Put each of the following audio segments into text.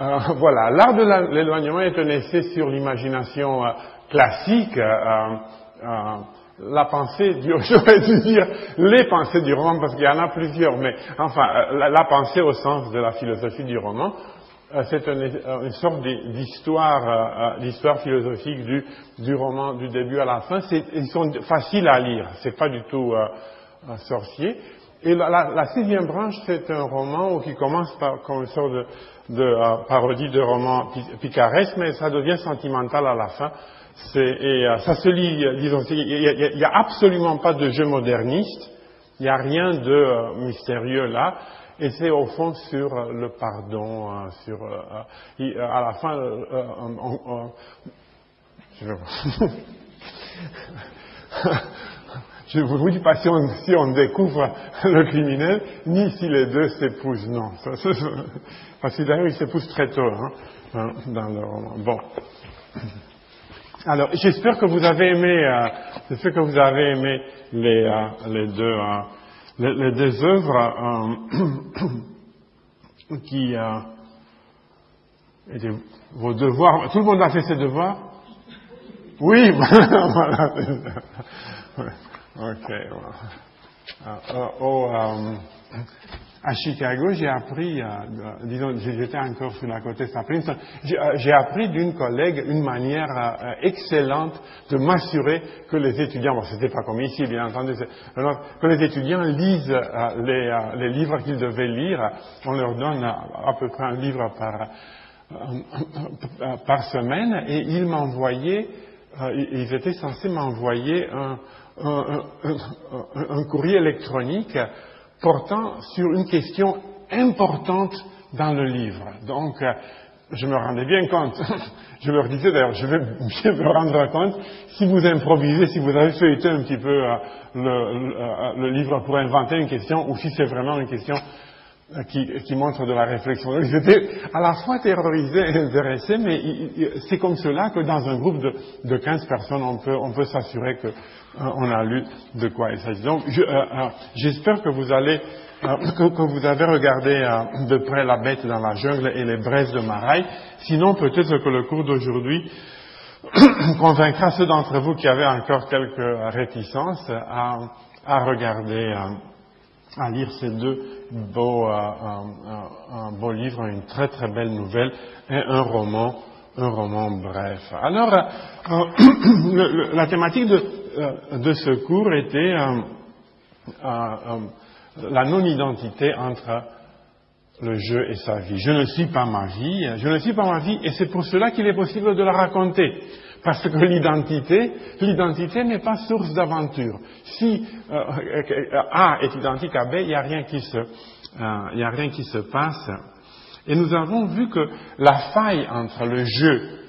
Euh, voilà, l'art de l'éloignement est un essai sur l'imagination euh, classique. Euh, la pensée du, j'aurais dû dire les pensées du roman parce qu'il y en a plusieurs, mais enfin, la, pensée au sens de la philosophie du roman, c'est une, sorte d'histoire, d'histoire philosophique du, du, roman du début à la fin. Ils sont faciles à lire, c'est pas du tout sorcier. Et la, sixième branche, c'est un roman qui commence par, comme une sorte de, euh, parodie de roman picaresque, mais ça devient sentimental à la fin. Et euh, ça se lit, euh, disons, il n'y a, absolument pas de jeu moderniste, il n'y a rien de mystérieux là, et c'est au fond sur le pardon, sur à la fin, je, je vous dis pas si on, découvre le criminel, ni si les deux s'épousent, non. parce que d'ailleurs, ils s'épousent très tôt hein, dans le roman. Bon. Alors, j'espère que vous avez aimé, euh, que vous avez aimé les, euh, les deux, euh, les, deux œuvres qui étaient vos devoirs. Tout le monde a fait ses devoirs? Oui, voilà. Ok. Euh, euh, à Chicago, j'ai appris, euh, disons, j'étais encore sur la côte est j'ai appris d'une collègue une manière excellente de m'assurer que les étudiants, bon, c'était pas comme ici, bien entendu, que les étudiants lisent les, les, livres qu'ils devaient lire. On leur donne à peu près un livre par, par semaine et ils m'envoyaient, ils étaient censés m'envoyer un, un, courrier électronique portant sur une question importante dans le livre. Donc, euh, je me rendais bien compte. je leur disais d'ailleurs, je vais bien me rendre compte si vous improvisez, si vous avez feuilleté un petit peu euh, le, euh, le, livre pour inventer une question, ou si c'est vraiment une question qui, montre de la réflexion. Donc, j'étais à la fois terrorisé et intéressé, mais c'est comme cela que dans un groupe de, de 15 personnes, on peut, s'assurer que on a lu de quoi il s'agit. Donc, euh, euh, j'espère que vous allez, que, vous avez regardé de près la bête dans la jungle et les braises de Maraï. Sinon, peut-être que le cours d'aujourd'hui convaincra ceux d'entre vous qui avaient encore quelques réticences à, regarder, à lire ces deux beaux, un beau livre, une très très belle nouvelle et un roman un roman bref. Alors, la thématique de, euh, de ce cours était euh, euh, la non-identité entre le jeu et sa vie. Je ne suis pas ma vie, je ne suis pas ma vie, et c'est pour cela qu'il est possible de la raconter. Parce que l'identité, l'identité n'est pas source d'aventure. Si A est identique à B, il n'y a rien qui se, a rien qui se passe. Et nous avons vu que la faille entre le jeu,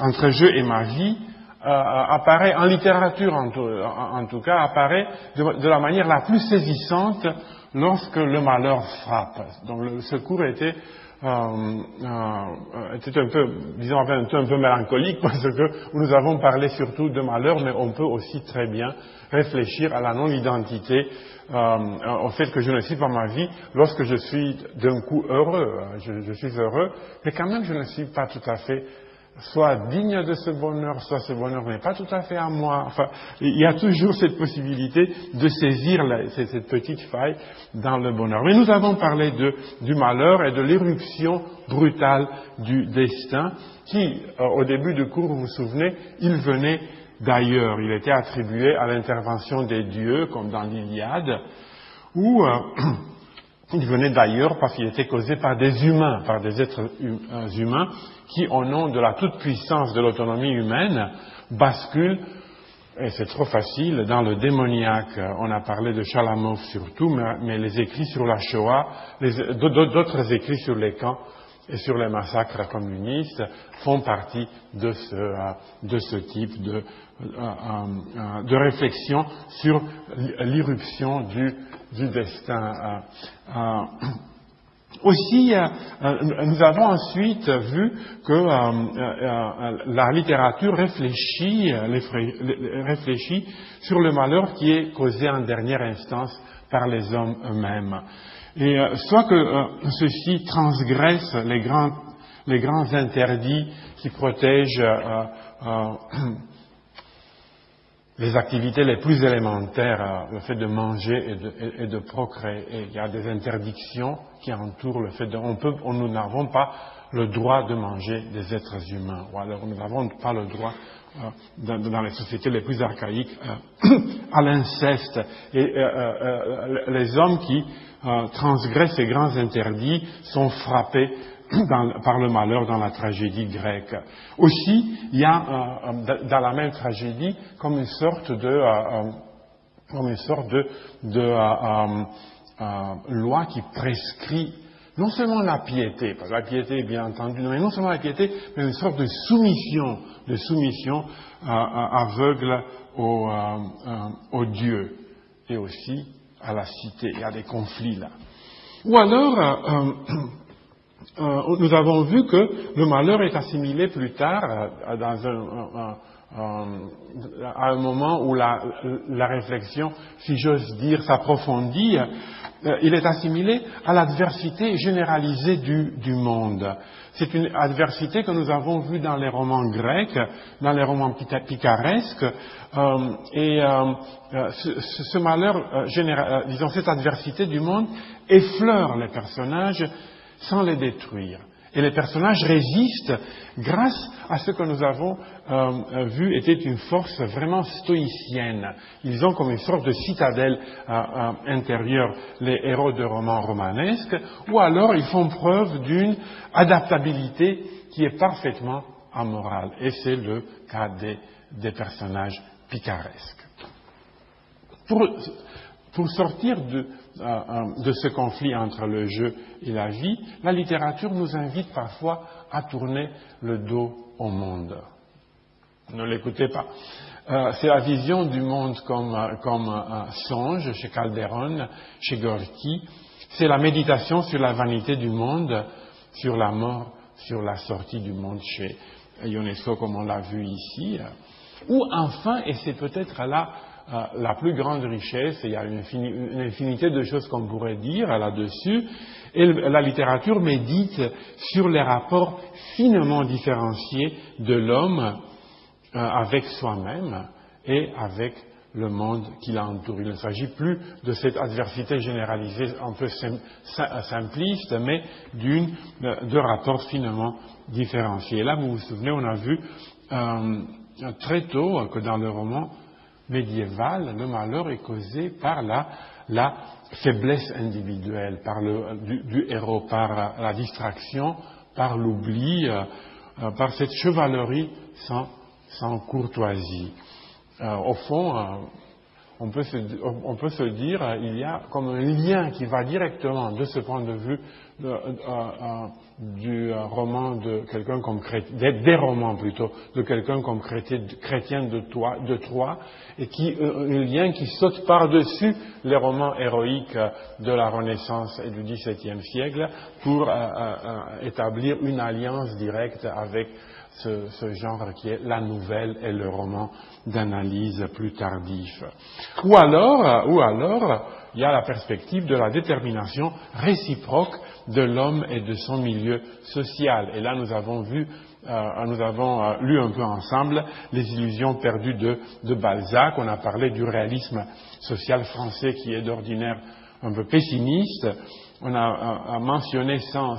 entre jeu et ma vie, euh, apparaît en littérature en tout, cas, apparaît de, la manière la plus saisissante lorsque le malheur frappe. Donc le, ce cours était, euh, euh, était un peu, disons, un peu, un peu mélancolique parce que nous avons parlé surtout de malheur, mais on peut aussi très bien réfléchir à la non-identité, au fait que je ne suis pas ma vie lorsque je suis d'un coup heureux. Je, je suis heureux, mais quand même je ne suis pas tout à fait soit digne de ce bonheur, soit ce bonheur n'est pas tout à fait à moi. Enfin, il y a toujours cette possibilité de saisir cette petite faille dans le bonheur. Mais nous avons parlé du malheur et de l'éruption brutale du destin qui, euh, au début du cours, vous vous souvenez, il venait d'ailleurs. Il était attribué à l'intervention des dieux, comme dans l'Iliade, où euh, il venait d'ailleurs parce qu'il était causé par des humains, par des êtres euh, humains qui, au nom de la toute-puissance de l'autonomie humaine, basculent, et c'est trop facile, dans le démoniaque. On a parlé de Chalamov surtout, mais, les écrits sur la Shoah, d'autres écrits sur les camps et sur les massacres communistes font partie de ce, type de, euh, de réflexion sur l'irruption du, du destin. Aussi, euh, euh, nous avons ensuite vu que euh, la littérature réfléchit, sur le malheur qui est causé en dernière instance par les hommes eux-mêmes. Et soit que ceci transgresse les grands interdits qui protègent les activités les plus élémentaires, le fait de manger et de, procréer. Il y a des interdictions qui entourent le fait de... On nous n'avons pas le droit de manger des êtres humains, ou alors nous n'avons pas le droit euh, dans, les sociétés les plus archaïques euh, à l'inceste. Et euh, les hommes qui transgressent ces grands interdits sont frappés par le malheur dans la tragédie grecque. Aussi, il y a dans la même tragédie comme une sorte de, comme une sorte de loi qui prescrit non seulement la piété, parce que la piété, bien entendu, mais non seulement la piété, mais une sorte de soumission, de soumission euh, euh, aveugle au, euh, au, Dieu et aussi à la cité. Il y a des conflits là. Ou alors, nous avons vu que le malheur est assimilé plus tard dans un, à un moment où la, la réflexion, si j'ose dire, s'approfondit euh, il est assimilé à l'adversité généralisée du, monde. C'est une adversité que nous avons vue dans les romans grecs, dans les romans picaresques, euh, et euh, ce, ce, malheur, euh, disons cette adversité du monde, effleure les personnages sans les détruire. Et les personnages résistent grâce à ce que nous avons euh, vu était une force vraiment stoïcienne. Ils ont comme une sorte de citadelle euh, euh, intérieure, les héros de romans romanesques, ou alors ils font preuve d'une adaptabilité qui est parfaitement amorale. Et c'est le cas des, personnages picaresques. Pour, sortir de, de, ce conflit entre le jeu et la vie, la littérature nous invite parfois à tourner le dos au monde. Ne l'écoutez pas. Euh, c'est la vision du monde comme, comme songe chez Calderon, chez Gorky. C'est la méditation sur la vanité du monde, sur la mort, sur la sortie du monde chez Ionesco, comme on l'a vu ici. Ou enfin, et c'est peut-être là euh, la plus grande richesse, il y a une, infinité de choses qu'on pourrait dire là-dessus, et la littérature médite sur les rapports finement différenciés de l'homme euh, avec soi-même et avec le monde qui l'entoure. Il ne s'agit plus de cette adversité généralisée un peu simpliste, mais d'une, de rapports finement différenciés. Là, vous vous souvenez, on a vu euh, très tôt que dans le roman, médiévale, le malheur est causé par la, faiblesse individuelle, par le, du, héros, par la distraction, par l'oubli, euh, euh, par cette chevalerie sans, courtoisie. Euh, au fond, on peut, se, on peut se dire, il y a comme un lien qui va directement de ce point de vue de, du euh, roman de quelqu'un comme des, des, romans plutôt, de quelqu'un comme chrétien de, toi, Troyes, et qui, euh, un lien qui saute par-dessus les romans héroïques euh, de la Renaissance et du XVIIe siècle pour établir une alliance directe avec ce, ce, genre qui est la nouvelle et le roman d'analyse plus tardif. Ou alors, ou alors, il y a la perspective de la détermination réciproque de l'homme et de son milieu social. Et là, nous avons vu, euh, nous avons euh, lu un peu ensemble les illusions perdues de, Balzac. On a parlé du réalisme social français qui est d'ordinaire un peu pessimiste. On a, euh, mentionné sans,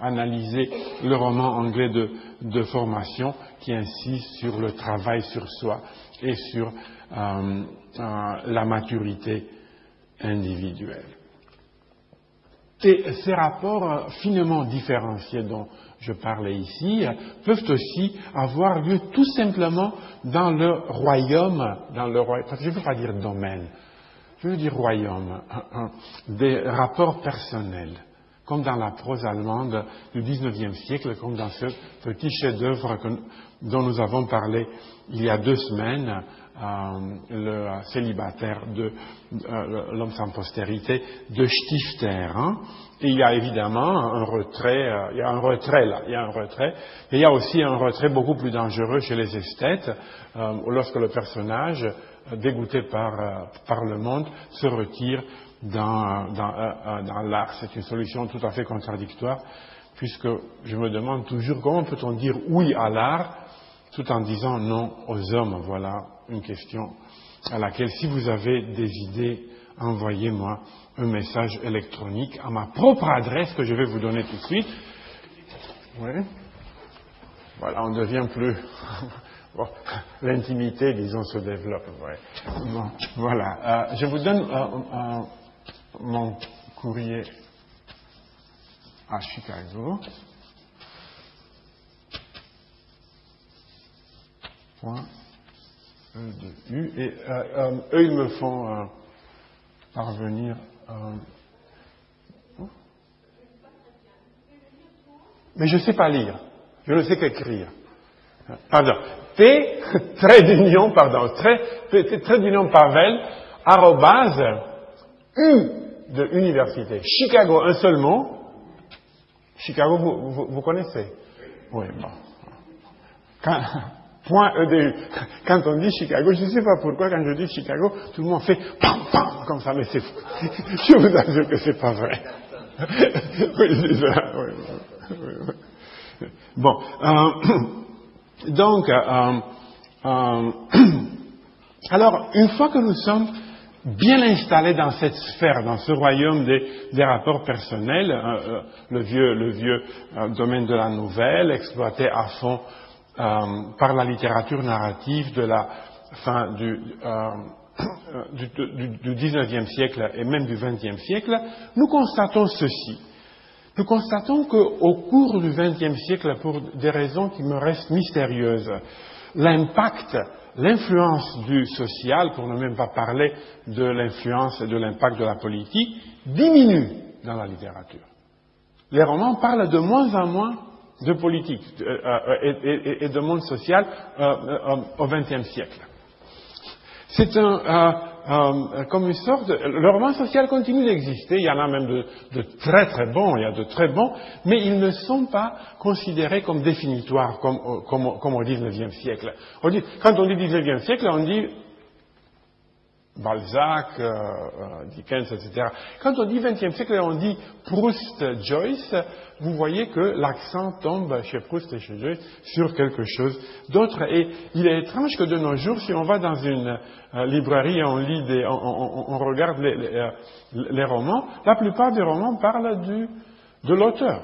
analyser le roman anglais de, formation qui insiste sur le travail sur soi et sur la maturité individuelle. Et ces rapports finement différenciés dont je parlais ici peuvent aussi avoir lieu tout simplement dans le royaume, dans le royaume, je ne veux pas dire domaine, je veux dire royaume, des rapports personnels, comme dans la prose allemande du XIXe siècle, comme dans ce petit chef-d'œuvre dont nous avons parlé il y a deux semaines, euh, le célibataire de euh, l'homme sans postérité de Stifter. Hein. Et il y a évidemment un retrait, euh, il y a un retrait là, il y a un retrait. Et il y a aussi un retrait beaucoup plus dangereux chez les esthètes, lorsque le personnage, dégoûté par, par le monde, se retire dans, dans, dans l'art. C'est une solution tout à fait contradictoire puisque je me demande toujours comment peut-on dire oui à l'art tout en disant non aux hommes. Voilà une question à laquelle, si vous avez des idées, envoyez-moi un message électronique à ma propre adresse que je vais vous donner tout de suite. Voilà, on devient plus. L'intimité, disons, se développe. voilà. Euh, je vous donne euh, euh, mon courrier à Chicago. Point U. Et eux, ils me font parvenir. mais je ne sais pas lire. Je ne sais qu'écrire. Pardon. T, trait d'union, pardon, trait, trait d'union Pavel, arrobase, U de université. Chicago, un seul mot. Chicago, vous, vous, connaissez? Oui, bon. Quand, EDU. Quand on dit Chicago, je ne sais pas pourquoi, quand je dis Chicago, tout le monde fait pam, pam, comme ça, mais c'est fou. Je vous assure que c'est pas vrai. oui, c'est ça. Oui, oui, bon. Euh, donc, euh, euh, alors, une fois que nous sommes bien installés dans cette sphère, dans ce royaume des, rapports personnels, euh, le vieux, le vieux domaine de la nouvelle, exploité à fond par la littérature narrative de la fin du, du, du, 19e siècle et même du 20e siècle, nous constatons ceci. Nous constatons qu'au cours du XXe siècle, pour des raisons qui me restent mystérieuses, l'impact, l'influence du social, pour ne même pas parler de l'influence et de l'impact de la politique, diminue dans la littérature. Les romans parlent de moins en moins de politique euh, euh, et, de monde social euh, au XXe siècle. C'est un, euh, comme une sorte, le roman social continue d'exister, il y en a même de, très très bons, il y a de très bons, mais ils ne sont pas considérés comme définitoires, comme, comme, comme au XIXe siècle. quand on dit XIXe siècle, on dit Balzac, euh, euh, Dickens, etc. Quand on dit XXe siècle et on dit Proust, Joyce, vous voyez que l'accent tombe chez Proust et chez Joyce sur quelque chose d'autre. Et il est étrange que de nos jours, si on va dans une euh, librairie et on lit des, on, regarde les, romans, la plupart des romans parlent du, de l'auteur.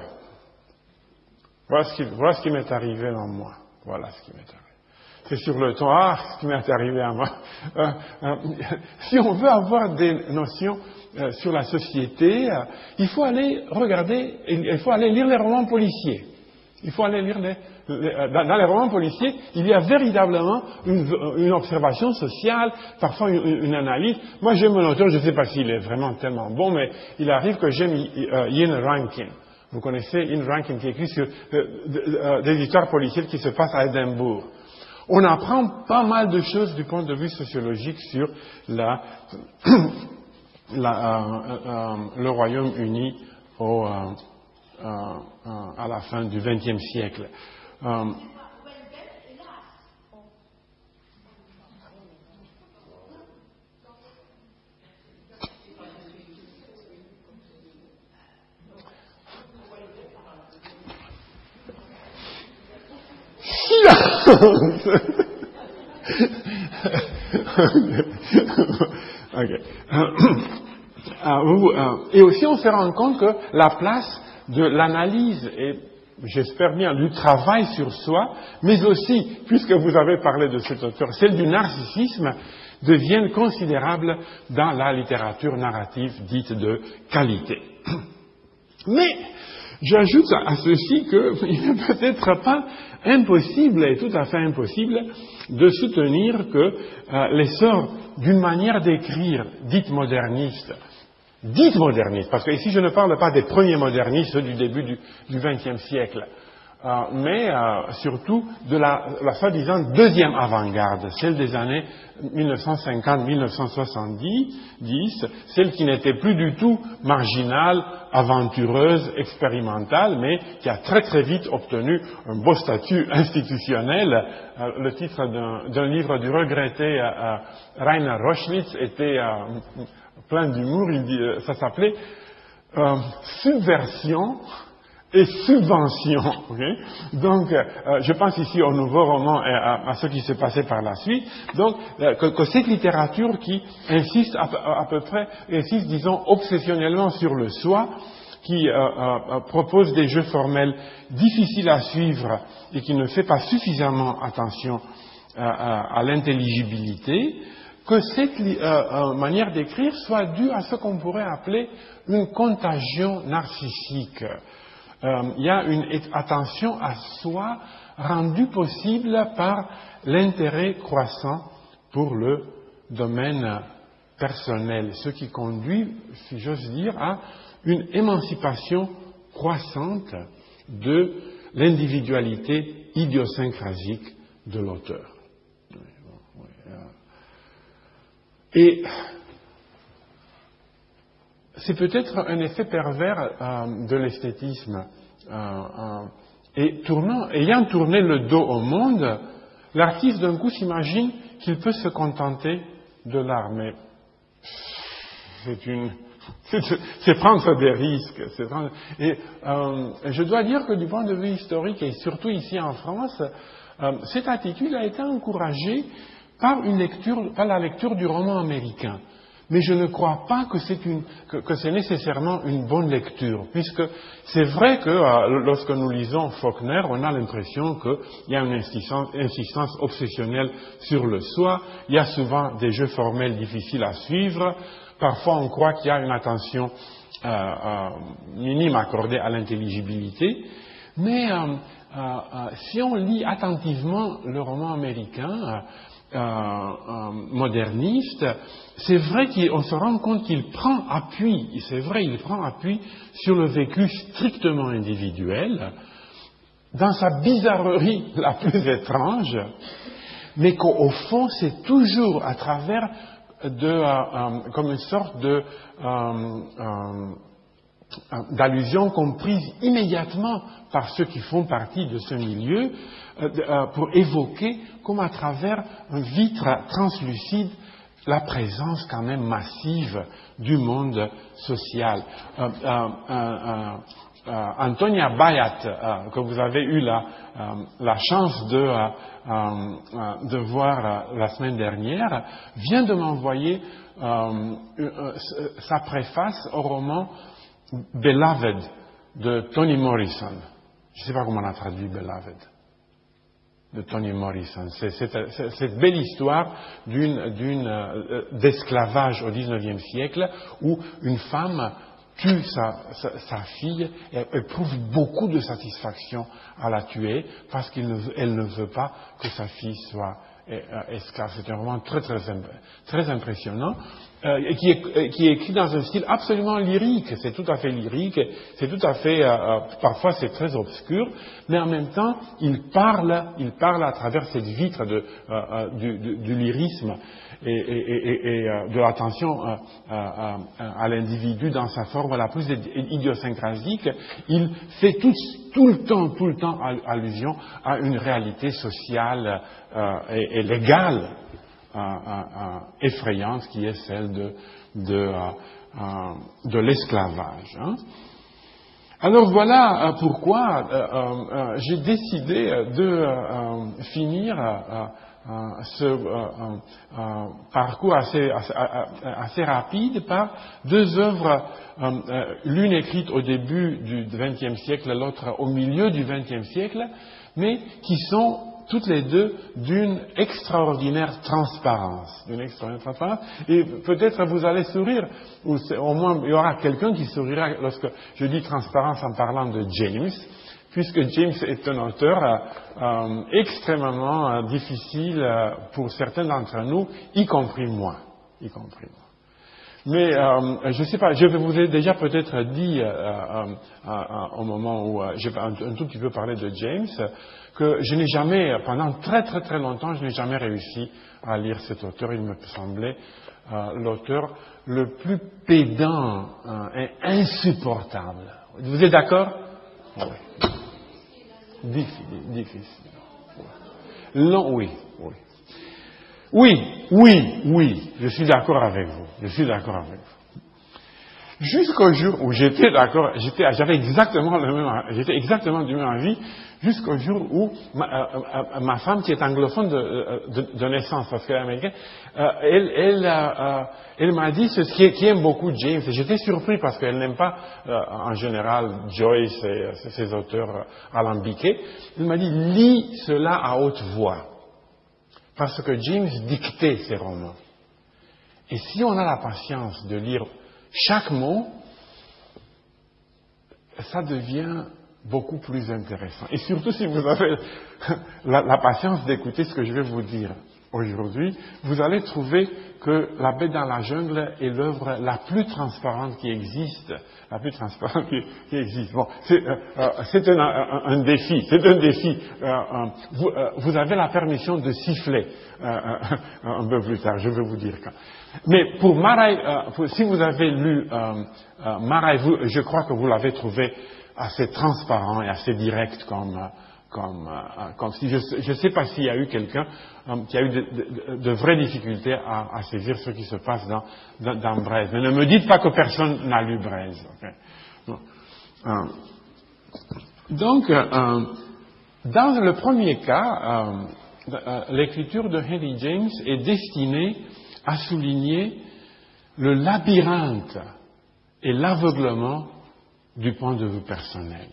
Voilà ce qui m'est arrivé en moi. Voilà ce qui m'est arrivé c'est sur le temps. Ah, ce qui m'est arrivé à moi. Euh, euh, si on veut avoir des notions euh, sur la société, il faut aller regarder, il faut aller lire les romans policiers. Il faut aller lire les, dans, les romans policiers, il y a véritablement une, observation sociale, parfois une, analyse. Moi, j'aime un auteur, je ne sais pas s'il est vraiment tellement bon, mais il arrive que j'aime Ian Rankin. Vous connaissez Ian Rankin qui écrit sur des histoires policières qui se passent à Édimbourg on apprend pas mal de choses du point de vue sociologique sur la, euh, euh, le Royaume-Uni euh, à la fin du XXe siècle. Ah, euh, et aussi, on se rend compte que la place de l'analyse et, j'espère bien, du travail sur soi, mais aussi, puisque vous avez parlé de cet auteur, celle du narcissisme, deviennent considérables dans la littérature narrative dite de qualité. Mais J'ajoute à ceci qu'il n'est peut-être pas impossible et tout à fait impossible de soutenir que euh, l'essor d'une manière d'écrire dite moderniste, dite moderniste, parce que ici je ne parle pas des premiers modernistes du début du XXe siècle, euh, mais euh, surtout de la, la soi-disant deuxième avant-garde, celle des années 1950-1970, celle qui n'était plus du tout marginale, aventureuse, expérimentale, mais qui a très très vite obtenu un beau statut institutionnel. Euh, le titre d'un livre du regretté Rainer Roschwitz était plein d'humour, ça s'appelait Subversion et subvention. Donc, euh, je pense ici au nouveau roman et à, ce qui s'est passé par la suite. Donc, euh, que, cette littérature qui insiste à, peu près, insiste, disons, obsessionnellement sur le soi, qui euh, propose des jeux formels difficiles à suivre et qui ne fait pas suffisamment attention à l'intelligibilité, que cette manière d'écrire soit due à ce qu'on pourrait appeler une contagion narcissique. Euh, il y a une attention à soi rendue possible par l'intérêt croissant pour le domaine personnel, ce qui conduit, si j'ose dire, à une émancipation croissante de l'individualité idiosyncrasique de l'auteur. Et c'est peut-être un effet pervers euh, de l'esthétisme. Euh, euh, et tournant, ayant tourné le dos au monde, l'artiste d'un coup s'imagine qu'il peut se contenter de l'art. Mais c'est une, c'est prendre des risques. et je dois dire que du point de vue historique, et surtout ici en France, cette attitude a été encouragée par, la lecture du roman américain mais je ne crois pas que c'est, que, nécessairement une bonne lecture, puisque c'est vrai que euh, lorsque nous lisons Faulkner, on a l'impression qu'il y a une insistance, obsessionnelle sur le soi, il y a souvent des jeux formels difficiles à suivre, parfois on croit qu'il y a une attention euh, euh, minime accordée à l'intelligibilité, mais si on lit attentivement le roman américain, euh, euh, moderniste, c'est vrai qu'on se rend compte qu'il prend appui, c'est vrai, il prend appui sur le vécu strictement individuel, dans sa bizarrerie la plus étrange, mais qu'au fond, c'est toujours à travers de, euh, comme une sorte de d'allusion comprise immédiatement par ceux qui font partie de ce milieu, euh, euh, pour évoquer comme à travers un vitre translucide la présence quand même massive du monde social. Euh, Antonia Bayat, que vous avez eu la, la chance de, de, voir la semaine dernière, vient de m'envoyer sa préface au roman Beloved de Toni Morrison. Je ne sais pas comment on a traduit Beloved de Toni Morrison. C'est cette belle histoire euh, d'esclavage au XIXe siècle où une femme tue sa, fille et éprouve beaucoup de satisfaction à la tuer parce qu'elle ne, veut pas que sa fille soit euh, esclave. C'est un roman très, très, très impressionnant euh, qui, est, euh, qui, est, écrit dans un style absolument lyrique. C'est tout à fait lyrique, c'est tout à fait, euh, euh, parfois c'est très obscur, mais en même temps, il parle, il parle à travers cette vitre de, du, du, du, lyrisme et, et, et de l'attention à l'individu dans sa forme la plus idiosyncrasique. Il fait tout, tout le temps, tout le temps allusion à une réalité sociale et, légale effrayante qui est celle de, de, de l'esclavage. Hein. Alors voilà euh, pourquoi euh, euh, j'ai décidé de finir ce parcours assez, assez, rapide par deux œuvres, l'une écrite au début du XXe siècle, l'autre au milieu du XXe siècle, mais qui sont toutes les deux d'une extraordinaire transparence. D'une extraordinaire transparence. Et peut-être vous allez sourire, ou au moins il y aura quelqu'un qui sourira lorsque je dis transparence en parlant de James, puisque James est un auteur euh, euh, extrêmement euh, difficile pour certains d'entre nous, y compris moi. Y compris moi. Mais je ne sais pas, je vous ai déjà peut-être dit au moment où j'ai un, tout petit peu parlé de James, que je n'ai jamais, pendant très très très longtemps, je n'ai jamais réussi à lire cet auteur. Il me semblait euh, l'auteur le plus pédant euh, et insupportable. Vous êtes d'accord? Difficile. difficile. Long, oui, oui. Oui, oui, oui, je suis d'accord avec vous. Je suis d'accord avec vous. Jusqu'au jour où j'étais d'accord, j'étais, j'avais exactement le même, j'étais exactement du même avis, jusqu'au jour où ma, euh, euh, femme, qui est anglophone de, euh, de naissance, parce qu'elle est américaine, elle, elle, elle m'a dit ce qui, qui, aime beaucoup James. Et j'étais surpris parce qu'elle n'aime pas, en général, Joyce et ses auteurs alambiqués. Elle m'a dit, lis cela à haute voix. Parce que James dictait ses romans. Et si on a la patience de lire chaque mot, ça devient beaucoup plus intéressant. Et surtout si vous avez la, patience d'écouter ce que je vais vous dire aujourd'hui, vous allez trouver que La bête dans la jungle est l'œuvre la plus transparente qui existe, la plus transparente qui, existe. Bon, c'est euh, euh, un, défi, c'est un défi. Euh, vous, vous, avez la permission de siffler un peu plus tard, je vais vous dire quand. Mais pour Marai, euh, si vous avez lu euh, euh Marai, je crois que vous l'avez trouvé assez transparent et assez direct comme, euh, comme, comme si je ne sais pas s'il y a eu quelqu'un qui a eu de, vraies difficultés à, à, saisir ce qui se passe dans, dans, dans. Mais ne me dites pas que personne n'a lu Braise. donc, dans le premier cas, l'écriture de Henry James est destinée a souligné le labyrinthe et l'aveuglement du point de vue personnel.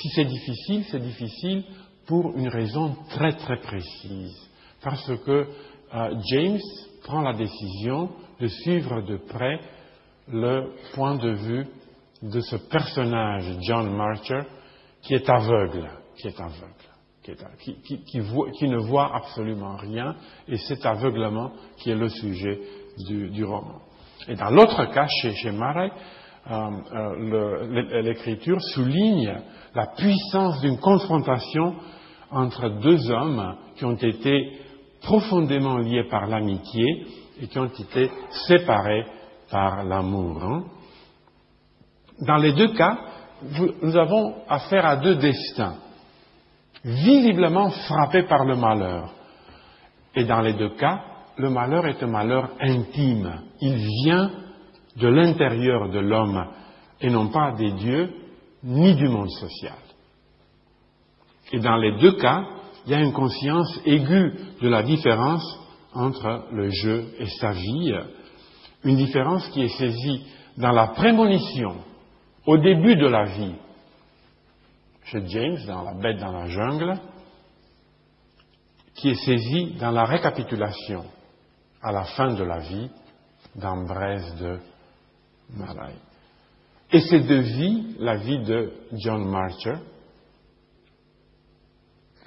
Si c'est difficile, c'est difficile pour une raison très très précise, parce que euh, James prend la décision de suivre de près le point de vue de ce personnage, John Marcher, qui est aveugle, qui est aveugle qui, ne voit absolument rien, et cet aveuglement qui est le sujet du, roman. Et dans l'autre cas, chez, chez Marais, euh, euh, l'écriture souligne la puissance d'une confrontation entre deux hommes qui ont été profondément liés par l'amitié et qui ont été séparés par l'amour. Hein. Dans les deux cas, nous avons affaire à deux destins visiblement frappé par le malheur. Et dans les deux cas, le malheur est un malheur intime. Il vient de l'intérieur de l'homme et non pas des dieux ni du monde social. Et dans les deux cas, il y a une conscience aiguë de la différence entre le jeu et sa vie, une différence qui est saisie dans la prémonition, au début de la vie, chez James dans La bête dans la jungle, qui est saisi dans la récapitulation à la fin de la vie dans de Et ces deux vies, la vie de John Marcher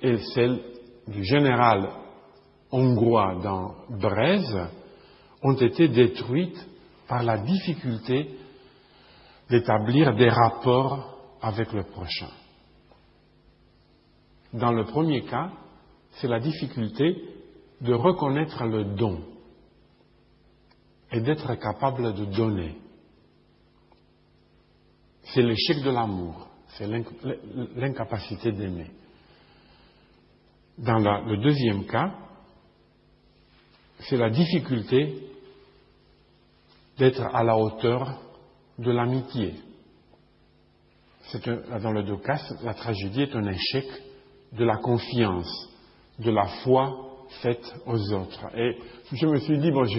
et celle du général hongrois dans Braise, ont été détruites par la difficulté d'établir des rapports avec le prochain. Dans le premier cas, c'est la difficulté de reconnaître le don et d'être capable de donner. C'est l'échec de l'amour, c'est l'incapacité d'aimer. Dans le deuxième cas, c'est la difficulté d'être à la hauteur de l'amitié. Dans le deux cas, la tragédie est un échec de la confiance, de la foi faite aux autres. Et je me suis dit, bon, je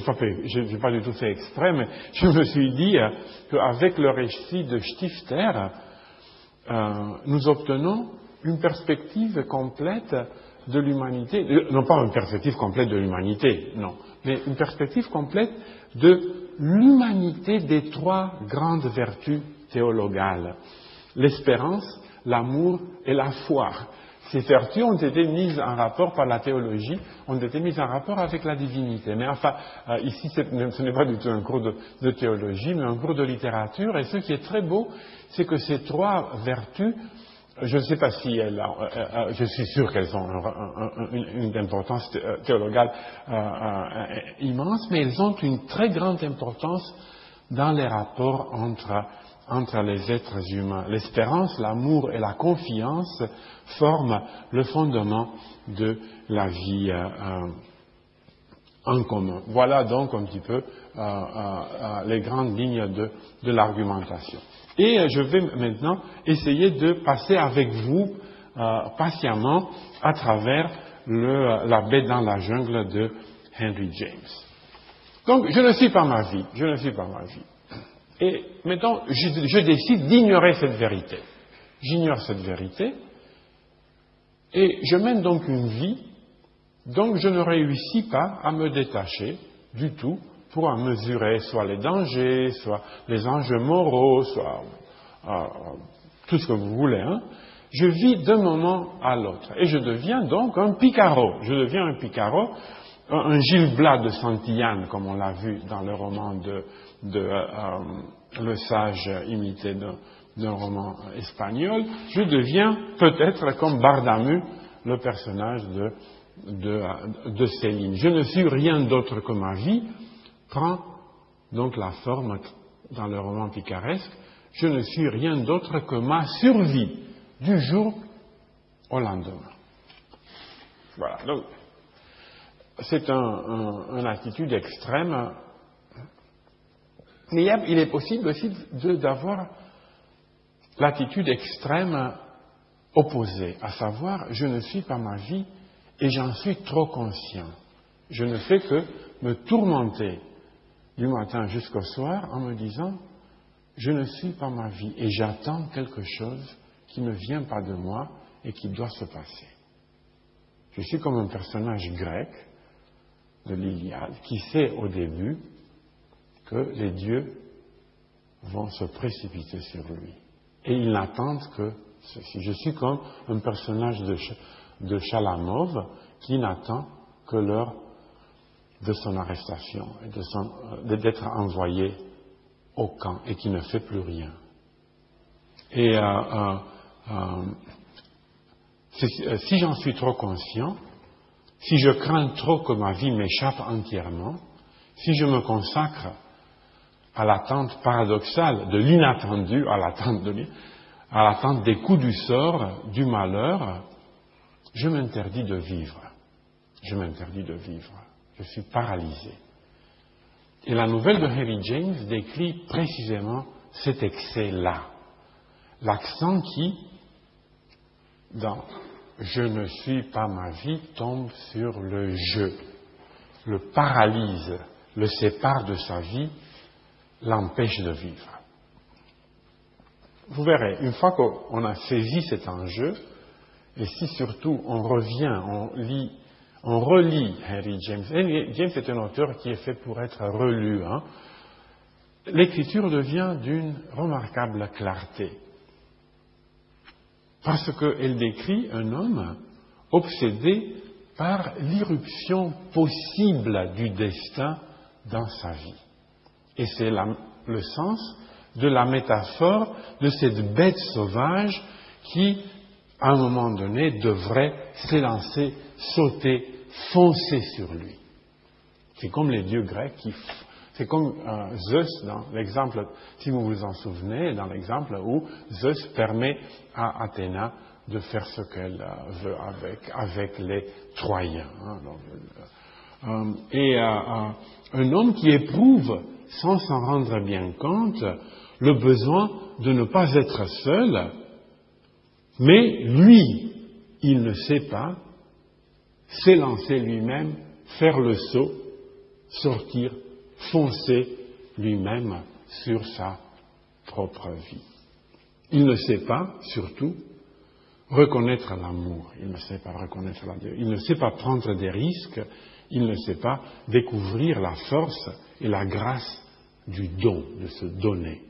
n'ai pas, du tout fait exprès, mais je me suis dit euh, qu'avec le récit de Stifter, euh, nous obtenons une perspective complète de l'humanité, euh, non pas une perspective complète de l'humanité, non, mais une perspective complète de l'humanité des trois grandes vertus théologales, l'espérance, l'amour et la foi ces vertus ont été mises en rapport par la théologie, ont été mises en rapport avec la divinité. Mais enfin, euh, ici, ce n'est pas du tout un cours de, théologie, mais un cours de littérature. Et ce qui est très beau, c'est que ces trois vertus, je ne sais pas si elles, euh, euh, je suis sûr qu'elles ont une, importance théologale immense, mais elles ont une très grande importance dans les rapports entre entre les êtres humains. L'espérance, l'amour et la confiance forment le fondement de la vie, euh, en commun. Voilà donc un petit peu les grandes lignes de, de l'argumentation. Et je vais maintenant essayer de passer avec vous patiemment à travers le, la bête dans la jungle de Henry James. Donc, je ne suis pas ma vie, je ne suis pas ma vie. Et maintenant, je, décide d'ignorer cette vérité. J'ignore cette vérité, et je mène donc une vie dont je ne réussis pas à me détacher du tout pour en mesurer soit les dangers, soit les enjeux moraux, soit euh, tout ce que vous voulez. Hein je vis d'un moment à l'autre. Et je deviens donc un picaro. Je deviens un picaro, un Gilles Blas de Santillane, comme on l'a vu dans le roman de, de euh, Le Sage imité d'un roman espagnol. Je deviens peut-être comme Bardamu, le personnage de, de, de Céline. Je ne suis rien d'autre que ma vie, prend donc la forme dans le roman picaresque. Je ne suis rien d'autre que ma survie du jour au lendemain. Voilà. Donc, c'est un, une attitude extrême. Mais il est possible aussi d'avoir l'attitude extrême opposée, à savoir, je ne suis pas ma vie et j'en suis trop conscient. Je ne fais que me tourmenter du matin jusqu'au soir en me disant, je ne suis pas ma vie et j'attends quelque chose qui ne vient pas de moi et qui doit se passer. Je suis comme un personnage grec de l'Iliade qui sait au début que les dieux vont se précipiter sur lui. Et ils n'attendent que ceci. Je suis comme un personnage de, de Chalamov qui n'attend que l'heure de son arrestation et d'être envoyé au camp et qui ne fait plus rien. Et euh, euh, euh, euh, si j'en suis trop conscient, si je crains trop que ma vie m'échappe entièrement, si je me consacre à l'attente paradoxale de l'inattendu, à l'attente de, à l'attente des coups du sort, du malheur, je m'interdis de vivre. Je m'interdis de vivre. Je suis paralysé. Et la nouvelle de Harry James décrit précisément cet excès-là. L'accent qui, dans je ne suis pas ma vie tombe sur le je, le paralyse, le sépare de sa vie, l'empêche de vivre. Vous verrez, une fois qu'on a saisi cet enjeu, et si surtout on revient, on lit, on relit Henry James. Henry James est un auteur qui est fait pour être relu. Hein. L'écriture devient d'une remarquable clarté parce qu'elle décrit un homme obsédé par l'irruption possible du destin dans sa vie. Et c'est le sens de la métaphore de cette bête sauvage qui, à un moment donné, devrait s'élancer, sauter, foncer sur lui. C'est comme les dieux grecs qui c'est comme euh, Zeus dans l'exemple, si vous vous en souvenez, dans l'exemple où Zeus permet à Athéna de faire ce qu'elle euh, veut avec, avec les Troyens. Hein, euh, et un homme qui éprouve, sans s'en rendre bien compte, le besoin de ne pas être seul, mais lui, il ne sait pas s'élancer lui-même, faire le saut, sortir foncer lui-même sur sa propre vie. Il ne sait pas, surtout, reconnaître l'amour, il ne sait pas reconnaître la Dieu, il ne sait pas prendre des risques, il ne sait pas découvrir la force et la grâce du don, de se donner.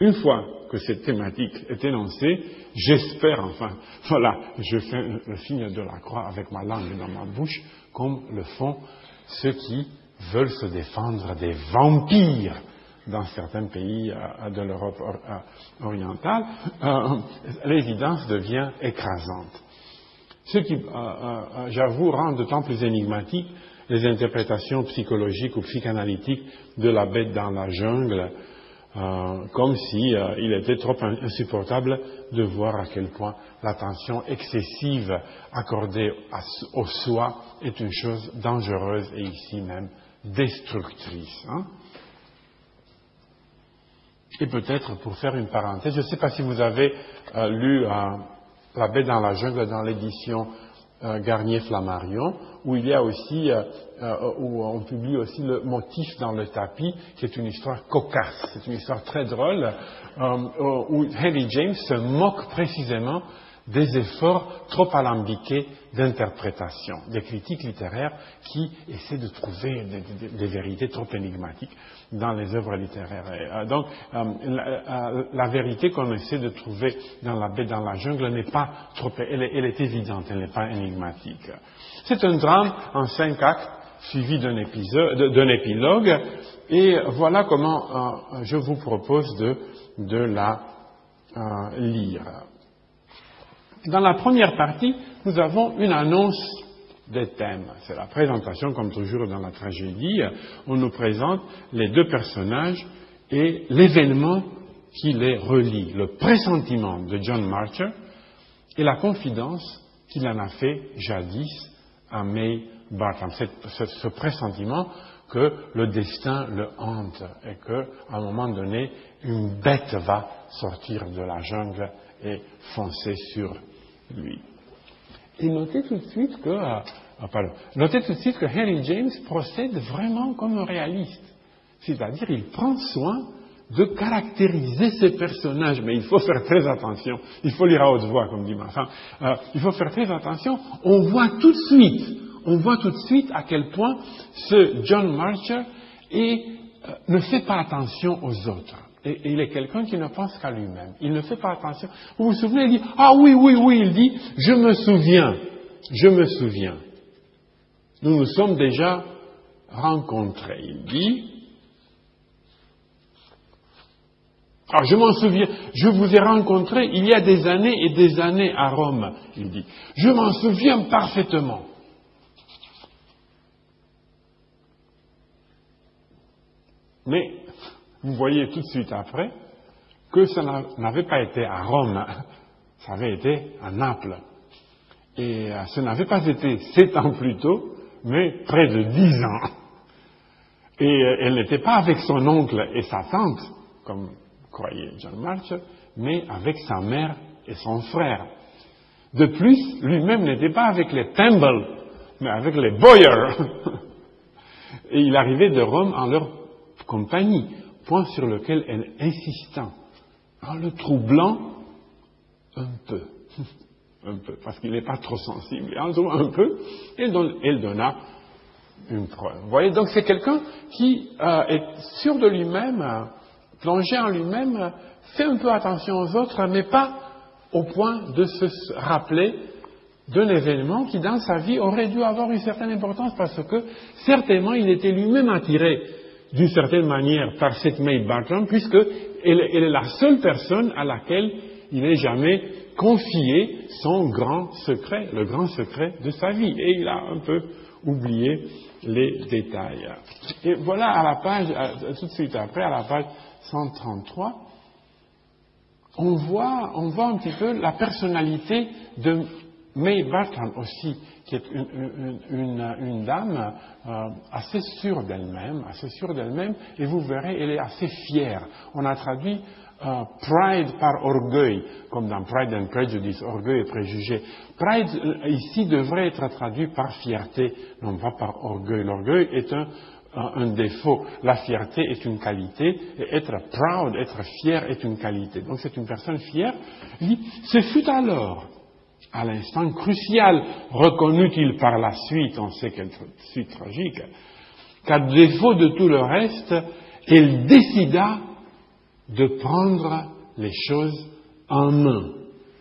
Une fois que cette thématique est énoncée, j'espère enfin, voilà, je fais le signe de la croix avec ma langue dans ma bouche, comme le font ceux qui veulent se défendre des vampires dans certains pays euh, de l'Europe euh, orientale, euh, l'évidence devient écrasante. Ce qui, j'avoue, rend d'autant plus énigmatique les interprétations psychologiques ou psychanalytiques de la bête dans la jungle, euh, comme si euh, il était trop insupportable de voir à quel point l'attention excessive accordée au soi est une chose dangereuse et ici même destructrice. Hein. Et peut-être pour faire une parenthèse, je ne sais pas si vous avez euh, lu La baie dans la jungle dans l'édition Garnier Flammarion, où il y a aussi, euh, euh, où on publie aussi le motif dans le tapis, qui est une histoire cocasse, c'est une histoire très drôle, euh, où Henry James se moque précisément des efforts trop alambiqués d'interprétation, des critiques littéraires qui essaient de trouver des, vérités trop énigmatiques dans les œuvres littéraires. donc, la, vérité qu'on essaie de trouver dans la baie, dans la jungle, n'est pas trop, elle est évidente, elle n'est pas énigmatique. C'est un drame en cinq actes suivi d'un épilogue et voilà comment euh, je vous propose de, la euh, lire. Dans la première partie, nous avons une annonce des thèmes. C'est la présentation, comme toujours dans la tragédie. On nous présente les deux personnages et l'événement qui les relie, le pressentiment de John Marcher et la confidence qu'il en a fait jadis à May Bartram, ce, pressentiment que le destin le hante et qu'à un moment donné, une bête va sortir de la jungle et foncer sur lui. Et notez tout de suite que, euh, ah, notez tout de suite que Henry James procède vraiment comme un réaliste. C'est-à-dire, il prend soin de caractériser ces personnages, mais il faut faire très attention. Il faut lire à haute voix, comme dit ma femme. Euh, il faut faire très attention. On voit tout de suite, on voit tout de suite à quel point ce John Marcher euh, ne fait pas attention aux autres. Il est quelqu'un qui ne pense qu'à lui-même. Il ne fait pas attention. Vous vous souvenez, il dit, ah oui, oui, oui, il dit, je me souviens, je me souviens. Nous nous sommes déjà rencontrés. Il dit, Alors je m'en souviens, je vous ai rencontré il y a des années et des années à Rome, il dit. Je m'en souviens parfaitement. Mais vous voyez tout de suite après que ça n'avait pas été à Rome, ça avait été à Naples. Et euh, ce n'avait pas été sept ans plus tôt, mais près de dix ans. Et euh, elle n'était pas avec son oncle et sa tante, comme croyait John March, mais avec sa mère et son frère. De plus, lui-même n'était pas avec les Temple, mais avec les Boyer. et il arrivait de Rome en leur compagnie, point sur lequel elle insista, en le troublant un peu. un peu, parce qu'il n'est pas trop sensible. Et en troublant un peu, elle, donna une preuve. Voyez, donc c'est quelqu'un qui euh, est sûr de lui-même, euh, plongé en lui-même, fait un peu attention aux autres, mais pas au point de se rappeler d'un événement qui, dans sa vie, aurait dû avoir une certaine importance parce que, certainement, il était lui-même attiré d'une certaine manière par cette Maid Bartram, puisqu'elle elle est la seule personne à laquelle il n'ait jamais confié son grand secret, le grand secret de sa vie. Et il a un peu oublié les détails. Et voilà à la page, tout de suite après, à la page 133, on voit, on voit un petit peu la personnalité de May Bartram aussi, qui est une, dame euh, assez sûre d'elle-même, assez sûre d'elle-même, et vous verrez, elle est assez fière. On a traduit euh, pride par orgueil, comme dans Pride and Prejudice, orgueil et préjugé. Pride euh, ici devrait être traduit par fierté, non pas par orgueil. L'orgueil est un, un défaut. La fierté est une qualité, et être proud, être fier est une qualité. Donc c'est une personne fière. Il ce fut alors, à l'instant crucial, reconnut-il par la suite, on sait qu'elle suite tragique, qu'à défaut de tout le reste, elle décida de prendre les choses en main.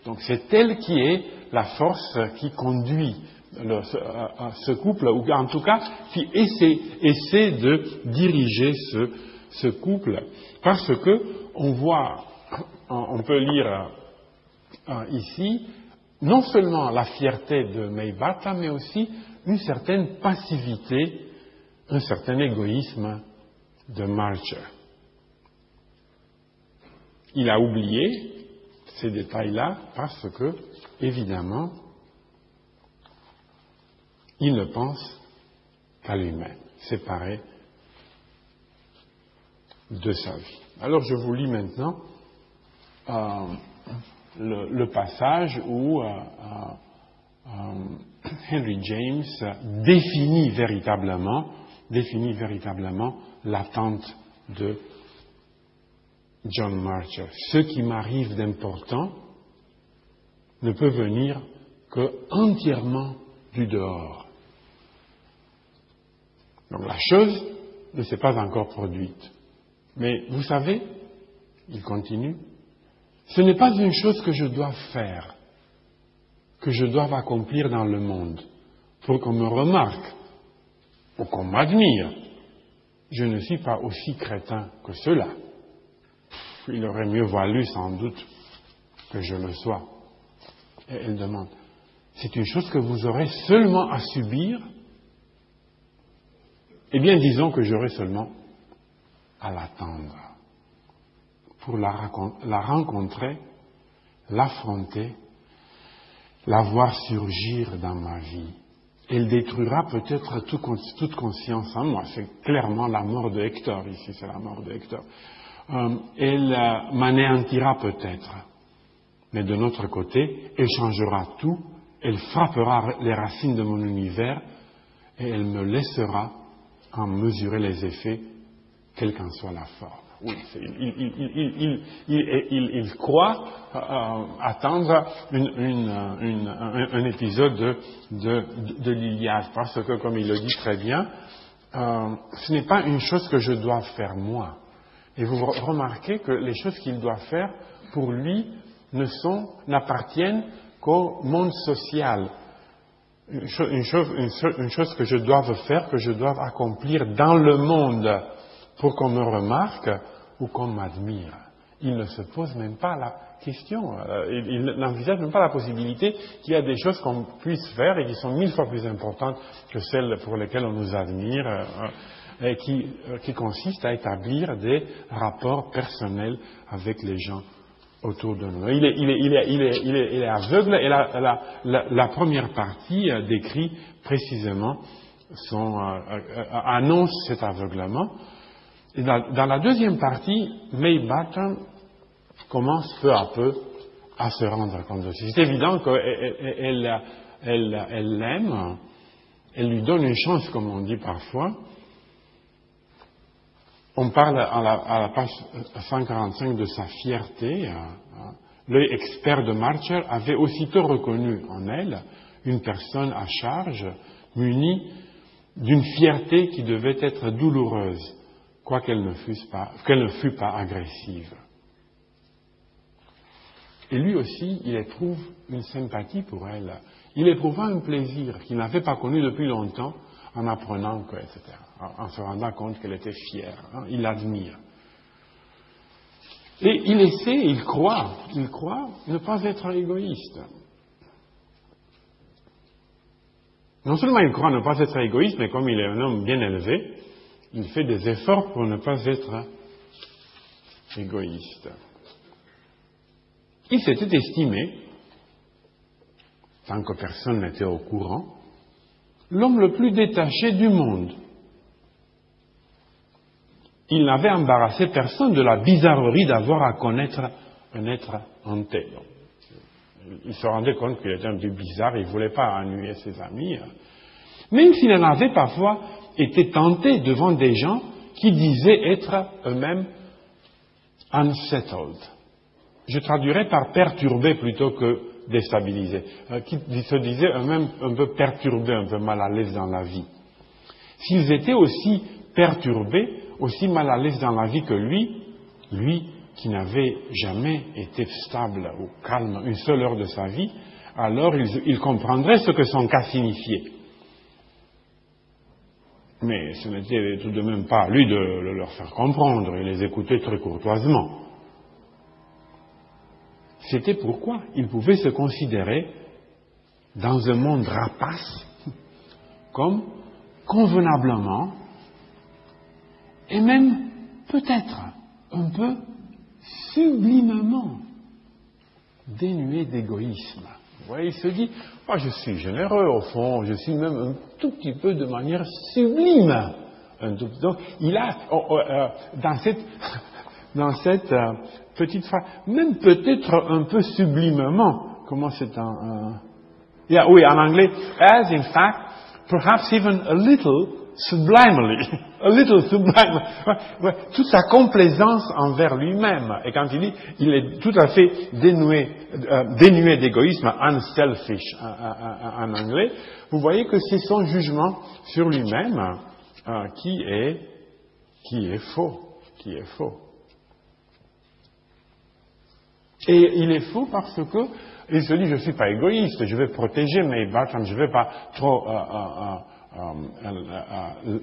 Donc c'est elle qui est la force qui conduit ce, couple, ou en tout cas qui essaie, de diriger ce, couple, parce que on voit, on peut lire euh, ici, non seulement la fierté de Maybata, mais aussi une certaine passivité, un certain égoïsme de Marcher. il a oublié ces détails-là parce que, évidemment, il ne pense qu'à lui-même, séparé de sa vie. Alors je vous lis maintenant euh, le, passage où euh, euh, Henry James définit véritablement, définit véritablement l'attente de John Marcher. Ce qui m'arrive d'important ne peut venir que entièrement du dehors. Donc la chose ne s'est pas encore produite. Mais vous savez, il continue, ce n'est pas une chose que je dois faire, que je dois accomplir dans le monde, pour qu'on me remarque, pour qu'on m'admire. Je ne suis pas aussi crétin que cela. Il aurait mieux valu sans doute que je le sois. Et elle demande, c'est une chose que vous aurez seulement à subir? Eh bien, disons que j'aurai seulement à l'attendre pour la, rencontrer, l'affronter, la voir surgir dans ma vie. Elle détruira peut-être toute conscience en moi. C'est clairement la mort de Hector ici, c'est la mort de Hector. Euh, elle euh, m'anéantira peut-être. Mais de notre côté, elle changera tout, elle frappera les racines de mon univers et elle me laissera en mesurer les effets, quelle qu'en soit la forme. Oui, il, croit euh, attendre un, épisode de, de, l'Iliade, parce que, comme il le dit très bien, ce n'est pas une chose que je dois faire moi. Et vous remarquez que les choses qu'il doit faire, pour lui, ne sont, n'appartiennent qu'au monde social. Une, chose, que je dois faire, que je dois accomplir dans le monde pour qu'on me remarque ou qu'on m'admire. Il ne se pose même pas la question, euh, il, n'envisage même pas la possibilité qu'il y a des choses qu'on puisse faire et qui sont mille fois plus importantes que celles pour lesquelles on nous admire. Euh, qui, euh, qui consiste à établir des rapports personnels avec les gens autour de nous. Il est, aveugle et la, la, première partie décrit précisément son, annonce cet aveuglement. Dans, la deuxième partie, May Barton commence peu à peu à se rendre compte de ceci. C'est évident qu'elle elle, elle, elle l'aime, elle lui donne une chance, comme on dit parfois, on parle à la, page 145 de sa fierté. L'œil expert de Marcher avait aussitôt reconnu en elle une personne à charge, munie d'une fierté qui devait être douloureuse, quoiqu'elle ne, ne fût pas agressive. Et lui aussi, il éprouve une sympathie pour elle. Il éprouva un plaisir qu'il n'avait pas connu depuis longtemps en apprenant que, etc., en se rendant compte qu'elle était fière. Hein, il l'admire. Et il essaie, il croit, il croit ne pas être égoïste. Non seulement il croit ne pas être égoïste, mais comme il est un homme bien élevé, il fait des efforts pour ne pas être égoïste. Il s'était estimé, tant que personne n'était au courant, l'homme le plus détaché du monde. Il n'avait embarrassé personne de la bizarrerie d'avoir à connaître un être hanté. Il se rendait compte qu'il était un peu bizarre, il ne voulait pas ennuyer ses amis. Même s'il en avait parfois été tenté devant des gens qui disaient être eux-mêmes unsettled. Je traduirais par perturbé plutôt que déstabilisés, euh, qui se disaient eux-mêmes un peu perturbés, un peu mal à l'aise dans la vie. S'ils étaient aussi perturbés, aussi mal à l'aise dans la vie que lui, lui qui n'avait jamais été stable ou calme une seule heure de sa vie, alors il, comprendrait ce que son cas signifiait. Mais ce n'était tout de même pas à lui de leur faire comprendre, il les écoutait très courtoisement. C'était pourquoi il pouvait se considérer dans un monde rapace comme convenablement et même peut-être un peu sublimement dénué d'égoïsme. Voyez, il se dit, je suis généreux au fond, je suis même un tout petit peu de manière sublime. Donc il a, oh, oh, euh, dans cette, dans cette euh, petite phrase, même peut-être un peu sublimement, comment c'est un... Yeah, oui, en anglais, as in fact, perhaps even a little sublimely, a little sublimely, toute sa complaisance envers lui-même. Et quand il dit, il est tout à fait dénué, euh, dénué d'égoïsme, unselfish en, anglais, vous voyez que c'est son jugement sur lui-même euh, qui est, qui est faux, qui est faux. Et il est faux parce que il se dit je ne suis pas égoïste, je vais protéger mes vaches, je ne vais pas trop euh,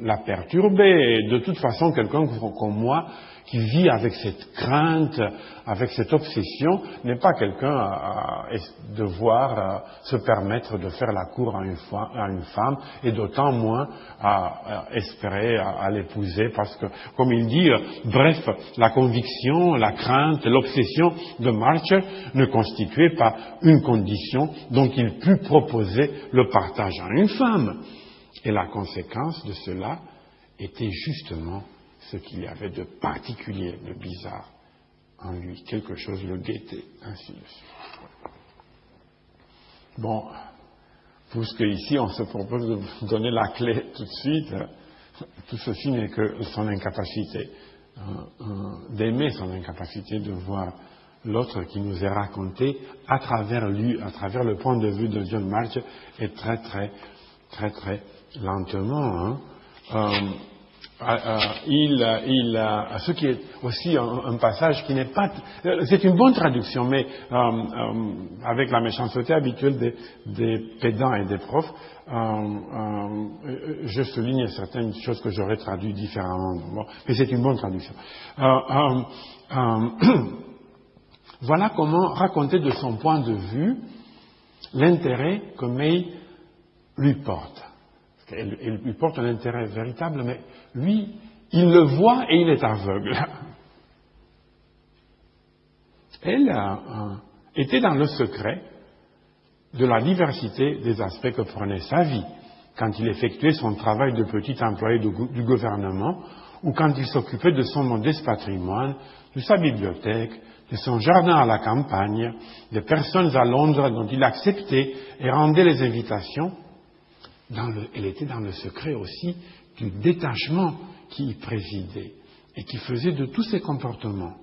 la perturber. De toute façon, quelqu'un comme moi, qui vit avec cette crainte, avec cette obsession, n'est pas quelqu'un à, devoir se permettre de faire la cour à une, femme, et d'autant moins à, espérer à, l'épouser, parce que, comme il dit, bref, la conviction, la crainte, l'obsession de March ne constituait pas une condition dont il put proposer le partage à une femme. Et la conséquence de cela était justement ce qu'il y avait de particulier, de bizarre en lui. Quelque chose le guettait, ainsi de suite. Bon, puisque ici on se propose de vous donner la clé tout de suite, tout ceci n'est que son incapacité euh, euh, d'aimer son incapacité de voir l'autre qui nous est raconté à travers lui, à travers le point de vue de John March, est très très très très lentement. Hein. Euh, euh, euh, il, il, euh, ce qui est aussi un, passage qui n'est pas, c'est une bonne traduction, mais avec la méchanceté habituelle des, des, pédants et des profs, je souligne certaines choses que j'aurais traduites différemment. Bon, mais c'est une bonne traduction. voilà comment raconter de son point de vue l'intérêt que May lui porte. Elle, lui porte un intérêt véritable, mais lui, il le voit et il est aveugle. Elle était dans le secret de la diversité des aspects que prenait sa vie quand il effectuait son travail de petit employé du gouvernement ou quand il s'occupait de son modeste patrimoine, de sa bibliothèque, de son jardin à la campagne, des personnes à Londres dont il acceptait et rendait les invitations, elle était dans le secret aussi du détachement qui y présidait et qui faisait de tous ses comportements,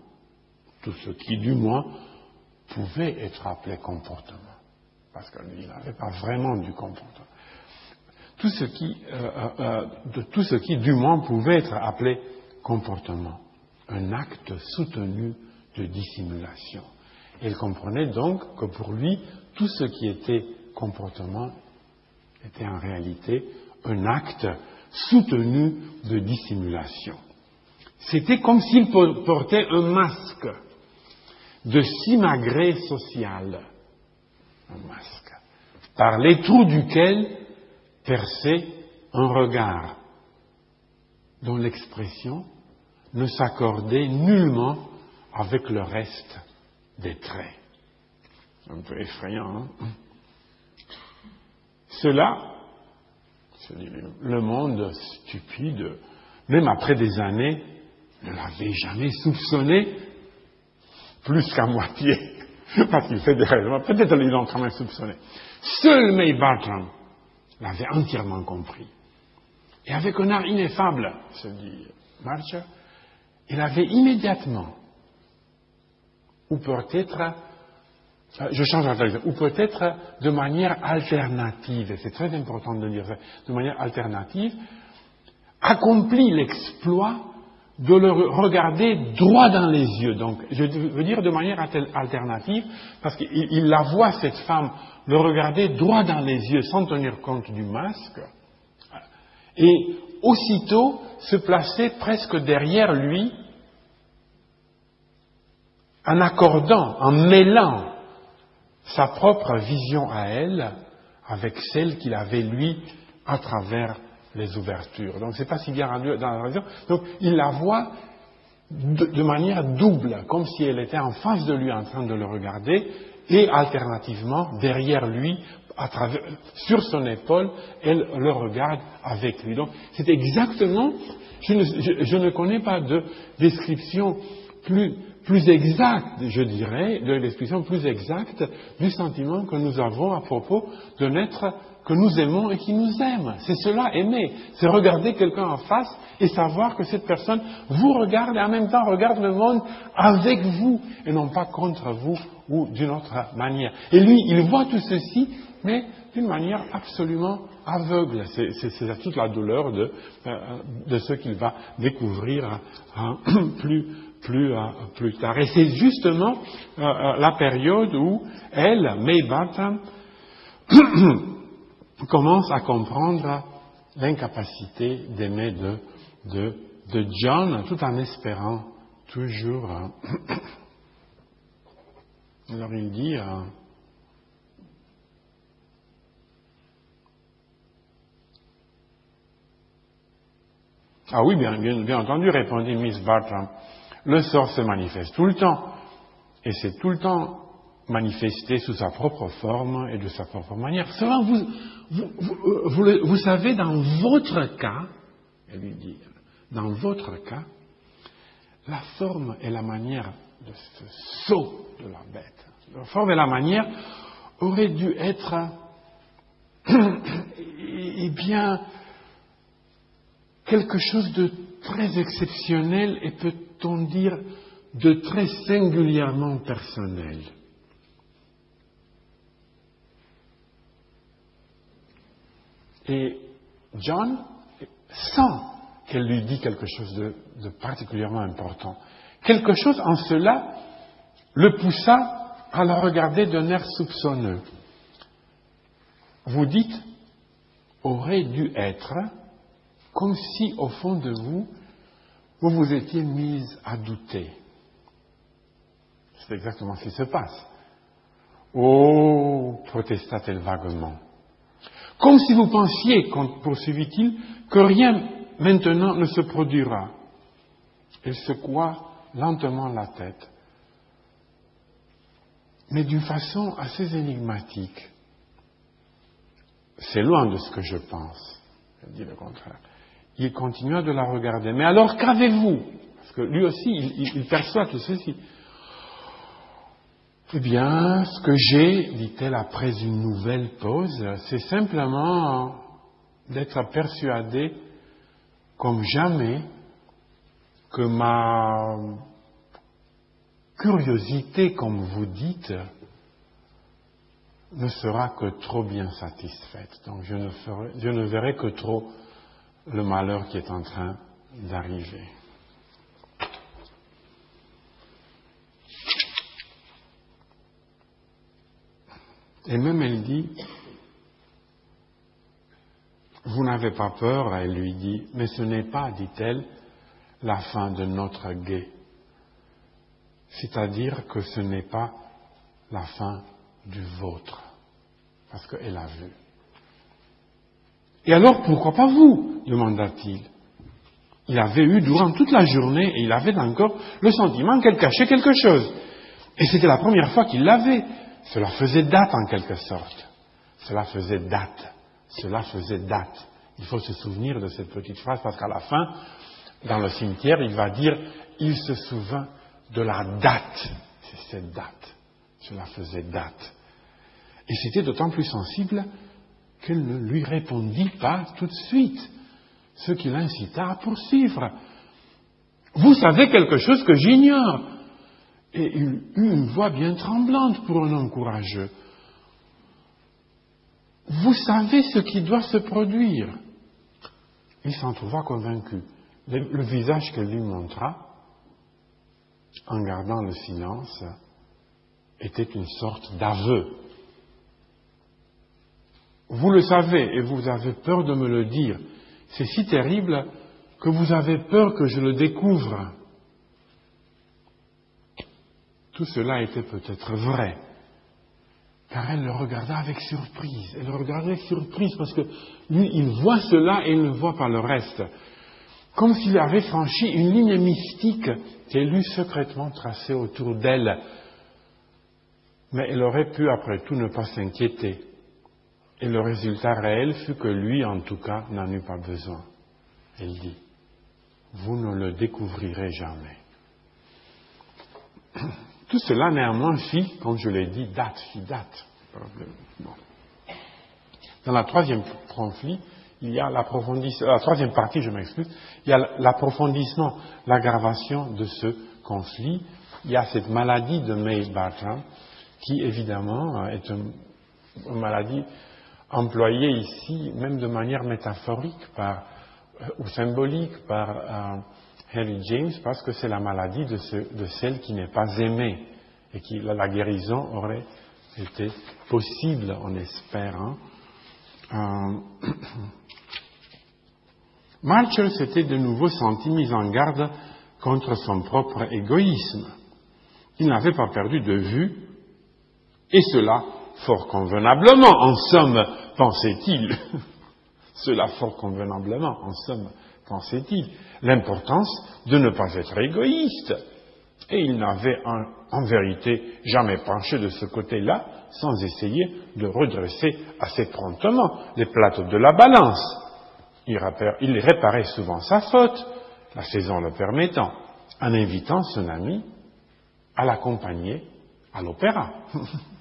tout ce qui, du moins, pouvait être appelé comportement, parce que lui, il n'avait pas vraiment du comportement. Tout ce qui, euh, euh, euh, tout ce qui, du moins, pouvait être appelé comportement, un acte soutenu de dissimulation. Il comprenait donc que pour lui, tout ce qui était comportement était en réalité un acte soutenu de dissimulation. C'était comme s'il portait un masque de simagrée social, un masque, par les trous duquel perçait un regard dont l'expression ne s'accordait nullement avec le reste des traits. Un peu effrayant, hein? Cela, le monde stupide, même après des années, ne l'avait jamais soupçonné, plus qu'à moitié, parce qu'il fait des raisons. Peut-être ils l'ont quand même soupçonné. Seul May Bartram l'avait entièrement compris. Et avec un art ineffable, se dit Marcher, il avait immédiatement, ou peut-être je change la ou peut-être de manière alternative, c'est très important de dire ça, de manière alternative, accomplit l'exploit de le regarder droit dans les yeux. Donc, je veux dire de manière alternative, parce qu'il la voit, cette femme, le regarder droit dans les yeux sans tenir compte du masque, et aussitôt se placer presque derrière lui, en accordant, en mêlant sa propre vision à elle avec celle qu'il avait lui à travers les ouvertures. Donc c'est pas si bien dans la raison. Donc il la voit de, manière double, comme si elle était en face de lui en train de le regarder, et alternativement, derrière lui, à travers, sur son épaule, elle le regarde avec lui. Donc, c'est exactement, je ne, je ne, connais pas de description plus, plus exacte, je dirais, de description plus exacte du sentiment que nous avons à propos d'un être que nous aimons et qui nous aime. C'est cela, aimer. C'est regarder quelqu'un en face et savoir que cette personne vous regarde et en même temps regarde le monde avec vous et non pas contre vous ou d'une autre manière. Et lui, il voit tout ceci, mais d'une manière absolument aveugle. C'est toute la douleur de, euh, de ce qu'il va découvrir hein, plus, plus, euh, plus tard. Et c'est justement euh, la période où elle, Maybat, commence à comprendre l'incapacité d'aimer de, John, tout en espérant toujours. Alors il dit, ah oui, bien, bien, entendu, répondit Miss Bartram, le sort se manifeste tout le temps, et c'est tout le temps manifesté sous sa propre forme et de sa propre manière. Seulement, vous, vous, vous, savez, dans votre cas, elle lui dit, dans votre cas, la forme et la manière de ce saut de la bête, la forme et la manière auraient dû être, eh bien, quelque chose de très exceptionnel et peut-on dire de très singulièrement personnel. Et John sent qu'elle lui dit quelque chose de, particulièrement important. Quelque chose en cela le poussa à la regarder d'un air soupçonneux. Vous dites, aurait dû être, comme si au fond de vous, vous vous étiez mise à douter. C'est exactement ce qui se passe. Oh, protesta-t-elle vaguement. Comme si vous pensiez, poursuivit-il, que rien maintenant ne se produira. Il secoua lentement la tête, mais d'une façon assez énigmatique. C'est loin de ce que je pense, il dit le contraire. Il continua de la regarder. Mais alors qu'avez-vous? Parce que lui aussi, il perçoit tout ceci. Eh bien, ce que j'ai, dit-elle après une nouvelle pause, c'est simplement d'être persuadé comme jamais que ma curiosité, comme vous dites, ne sera que trop bien satisfaite. Donc je ne, je ne verrai que trop le malheur qui est en train d'arriver. Et même elle dit, vous n'avez pas peur, elle lui dit, mais ce n'est pas, dit-elle, la fin de notre guet. C'est-à-dire que ce n'est pas la fin du vôtre. Parce qu'elle a vu. Et alors, pourquoi pas vous demanda-t-il. Il avait eu durant toute la journée, et il avait encore le sentiment qu'elle cachait quelque chose. Et c'était la première fois qu'il l'avait. Cela faisait date en quelque sorte. Cela faisait date. Cela faisait date. Il faut se souvenir de cette petite phrase parce qu'à la fin, dans le cimetière, il va dire il se souvint de la date. C'est cette date. Cela faisait date. Et c'était d'autant plus sensible qu'elle ne lui répondit pas tout de suite, ce qui l'incita à poursuivre. Vous savez quelque chose que j'ignore et il eut une voix bien tremblante pour un homme courageux. Vous savez ce qui doit se produire. Il s'en trouva convaincu. Le, visage qu'elle lui montra, en gardant le silence, était une sorte d'aveu. Vous le savez et vous avez peur de me le dire. C'est si terrible que vous avez peur que je le découvre. Tout cela était peut-être vrai, car elle le regarda avec surprise. Elle le regardait avec surprise parce que lui, il voit cela et il ne voit pas le reste. comme s'il avait franchi une ligne mystique qu'elle eût secrètement tracée autour d'elle. Mais elle aurait pu, après tout, ne pas s'inquiéter. Et le résultat réel fut que lui, en tout cas, n'en eut pas besoin. Elle dit, vous ne le découvrirez jamais. Tout cela, néanmoins, fit, comme je l'ai dit, date, fit date. Dans la troisième conflit, il y a l'approfondissement, la troisième partie, je m'excuse, il y a l'approfondissement, l'aggravation de ce conflit. Il y a cette maladie de May Bartram, qui évidemment est une, maladie employée ici, même de manière métaphorique par, euh, ou symbolique par euh, Henry James, parce que c'est la maladie de, celle qui n'est pas aimée, et qui la guérison aurait été possible, en espérant. Euh, Marshall s'était de nouveau senti mis en garde contre son propre égoïsme. Il n'avait pas perdu de vue, et cela fort convenablement, en somme, pensait-il. cela fort convenablement, en somme, pensait-il, l'importance de ne pas être égoïste. Et il n'avait en, vérité jamais penché de ce côté-là sans essayer de redresser assez promptement les plateaux de la balance il réparait souvent sa faute, la saison le permettant, en invitant son ami à l'accompagner à l'opéra.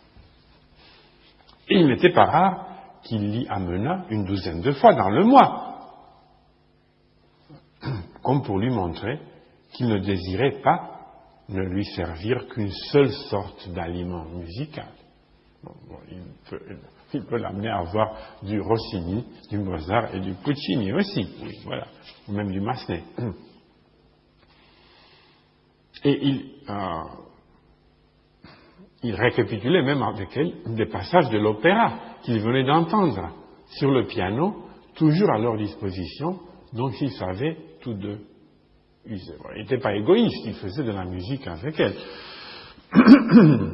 Et il n'était pas rare qu'il l'y amenât une douzaine de fois dans le mois, comme pour lui montrer qu'il ne désirait pas ne lui servir qu'une seule sorte d'aliment musical. il peut l'amener à avoir du Rossini, du Mozart et du Puccini aussi, voilà, ou même du Massenet. Et il, euh, il récapitulait même avec elle des passages de l'opéra qu'il venait d'entendre sur le piano, toujours à leur disposition, donc ils savaient tous deux. Il n'était pas égoïste, il faisait de la musique avec elle.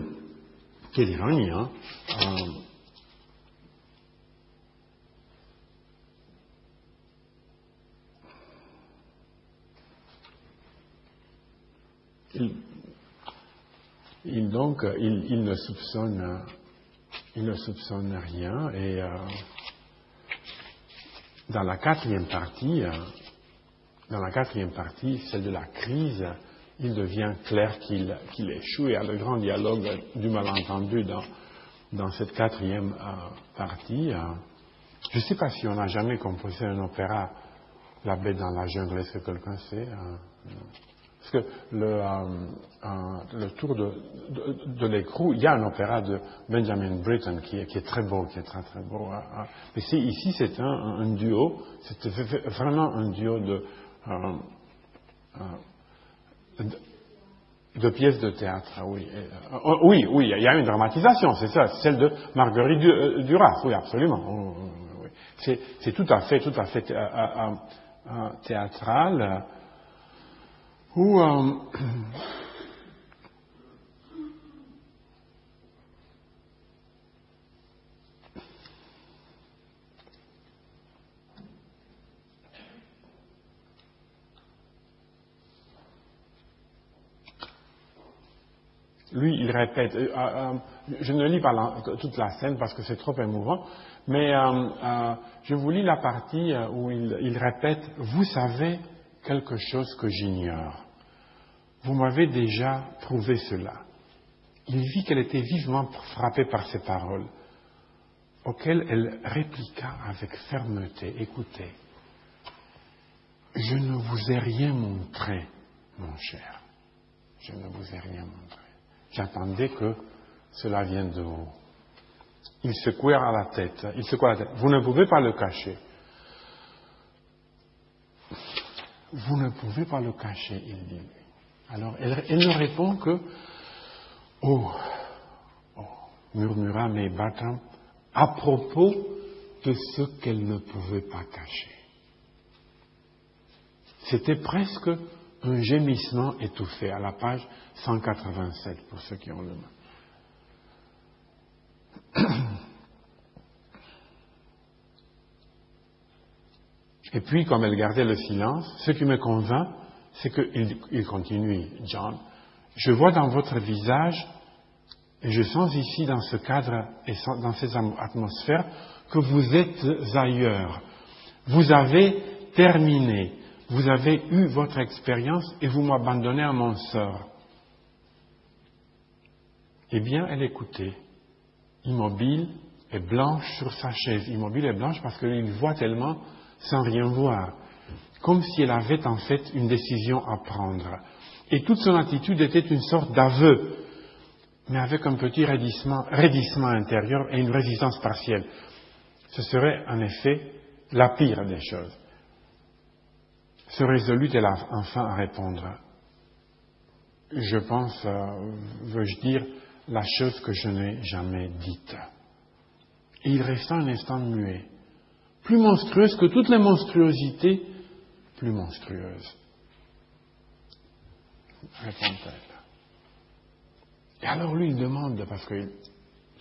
Quelle ironie, hein. Euh, donc, il, ne soupçonne, il ne soupçonne rien et euh, dans la quatrième partie, euh, dans la quatrième partie, celle de la crise, il devient clair qu'il échoue. Il y a le grand dialogue du malentendu dans, dans cette quatrième euh, partie. je ne sais pas si on a jamais composé un opéra, La bête dans la jungle, est-ce que quelqu'un sait parce que le, euh, euh, tour de, de, de l'écrou, il y a un opéra de Benjamin Britten qui est, très beau, qui est très très beau. Hein, hein. Mais ici, c'est un, duo, c'est vraiment un duo de, euh, euh de, pièces de théâtre. Ah oui, oh, oui, oui, il y a une dramatisation, c'est ça, celle de Marguerite Duras, oui, absolument. C'est tout à fait, tout à fait théâtral euh, lui, il répète, euh, euh, je ne lis pas toute la scène parce que c'est trop émouvant, mais je vous lis la partie où il répète, vous savez, quelque chose que j'ignore. Vous m'avez déjà prouvé cela. Il vit qu'elle était vivement frappée par ces paroles, auxquelles elle répliqua avec fermeté, écoutez, je ne vous ai rien montré, mon cher. Je ne vous ai rien montré. J'attendais que cela vienne de vous. Il secouait à la tête. Il secouait la tête. Vous ne pouvez pas le cacher. Vous ne pouvez pas le cacher, il dit. Alors, elle, ne répond que Oh, oh murmura mes à propos de ce qu'elle ne pouvait pas cacher. C'était presque un gémissement étouffé à la page 187 pour ceux qui ont le main. Et puis, comme elle gardait le silence, ce qui me convainc, c'est qu'il continue, John, je vois dans votre visage, et je sens ici dans ce cadre et dans ces atmosphères, que vous êtes ailleurs. Vous avez terminé. Vous avez eu votre expérience et vous m'abandonnez à mon sort. Eh bien, elle écoutait, immobile et blanche sur sa chaise. Immobile et blanche parce qu'il voit tellement sans rien voir. Comme si elle avait en fait une décision à prendre. Et toute son attitude était une sorte d'aveu, mais avec un petit raidissement, raidissement intérieur et une résistance partielle. Ce serait en effet la pire des choses. Se résolut-elle enfin à répondre Je pense, euh, veux-je dire, la chose que je n'ai jamais dite. Et il resta un instant muet, plus monstrueuse que toutes les monstruosités, plus monstrueuse. Répond-elle. Et alors lui, il demande, parce que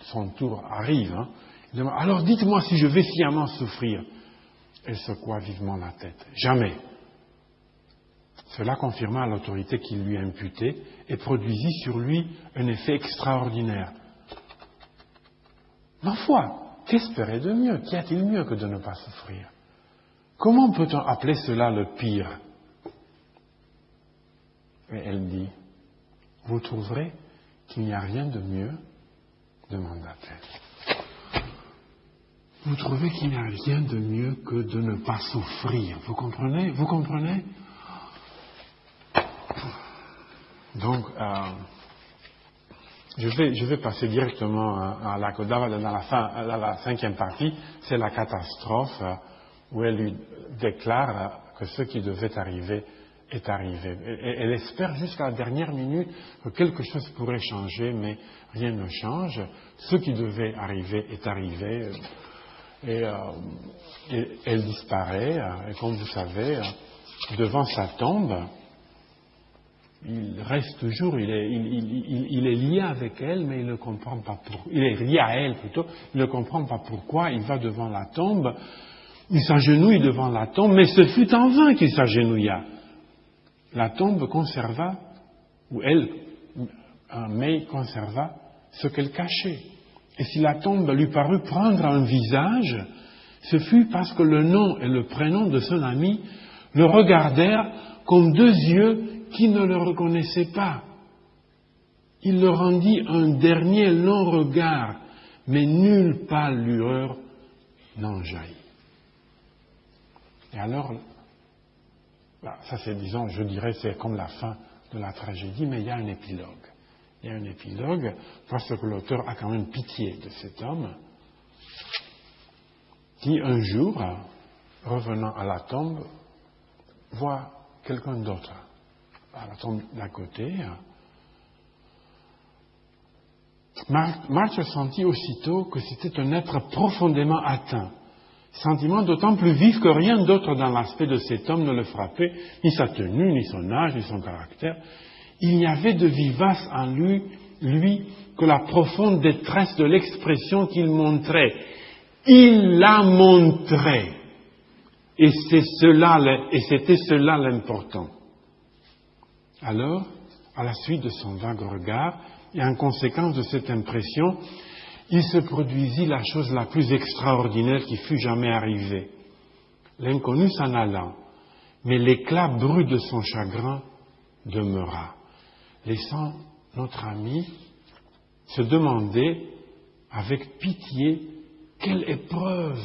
son tour arrive, hein, il demande, alors dites-moi si je vais sciemment souffrir. Elle secoua vivement la tête. Jamais. Cela confirma l'autorité qu'il lui imputait et produisit sur lui un effet extraordinaire. Ma foi, qu'espérer de mieux Qu'y a-t-il mieux que de ne pas souffrir? Comment peut-on appeler cela le pire? Et elle dit, vous trouverez qu'il n'y a rien de mieux demanda-t-elle. Vous trouvez qu'il n'y a rien de mieux que de ne pas souffrir. Vous comprenez? Vous comprenez? Donc, euh, je, vais, je vais passer directement à, la dans la, fin, à la cinquième partie, c'est la catastrophe euh, où elle lui déclare euh, que ce qui devait arriver est arrivé. Elle, espère jusqu'à la dernière minute que quelque chose pourrait changer, mais rien ne change. Ce qui devait arriver est arrivé. Et, et elle disparaît, et comme vous savez, devant sa tombe, il reste toujours, il, est, lié avec elle, mais il ne comprend pas pourquoi. Il est lié à elle plutôt, il ne comprend pas pourquoi. Il va devant la tombe, il s'agenouille devant la tombe, mais ce fut en vain qu'il s'agenouilla. La tombe conserva, ou elle, mais conserva ce qu'elle cachait. Et si la tombe lui parut prendre un visage, ce fut parce que le nom et le prénom de son ami le regardèrent comme deux yeux qui ne le reconnaissait pas. Il le rendit un dernier long regard, mais nulle pâle lueur n'en jaillit. Et alors, bah, ça c'est, disons, je dirais, c'est comme la fin de la tragédie, mais il y a un épilogue. Il y a un épilogue parce que l'auteur a quand même pitié de cet homme qui, un jour, revenant à la tombe, voit quelqu'un d'autre à la tombe d'à côté. March sentit aussitôt que c'était un être profondément atteint. Sentiment d'autant plus vif que rien d'autre dans l'aspect de cet homme ne le frappait, ni sa tenue, ni son âge, ni son caractère. Il n'y avait de vivace en lui, lui, que la profonde détresse de l'expression qu'il montrait. Il la montrait. Et c'est cela, et c'était cela l'important. Alors, à la suite de son vague regard, et en conséquence de cette impression, il se produisit la chose la plus extraordinaire qui fût jamais arrivée. L'inconnu s'en alla, mais l'éclat brut de son chagrin demeura, laissant notre ami se demander avec pitié quelle épreuve,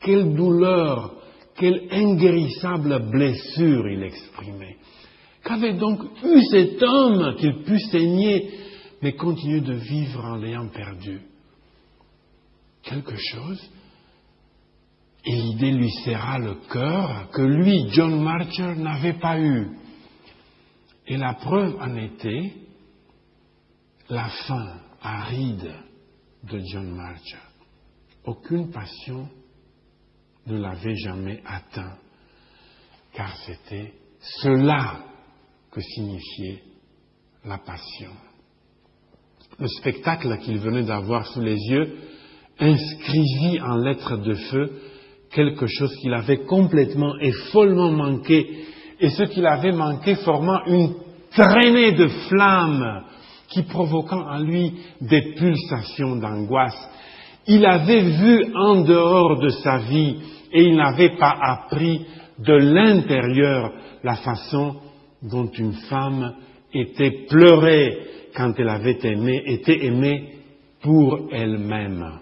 quelle douleur, quelle inguérissable blessure il exprimait. Qu'avait donc eu cet homme qu'il put saigner, mais continuer de vivre en l'ayant perdu? Quelque chose. Et l'idée lui serra le cœur que lui, John Marcher, n'avait pas eu. Et la preuve en était la fin aride de John Marcher. Aucune passion ne l'avait jamais atteint, car c'était cela que signifiait la passion. Le spectacle qu'il venait d'avoir sous les yeux inscrivit en lettres de feu quelque chose qu'il avait complètement et follement manqué, et ce qu'il avait manqué formant une traînée de flammes qui provoquant en lui des pulsations d'angoisse. Il avait vu en dehors de sa vie et il n'avait pas appris de l'intérieur la façon dont une femme était pleurée quand elle avait aimé, était aimée pour elle-même.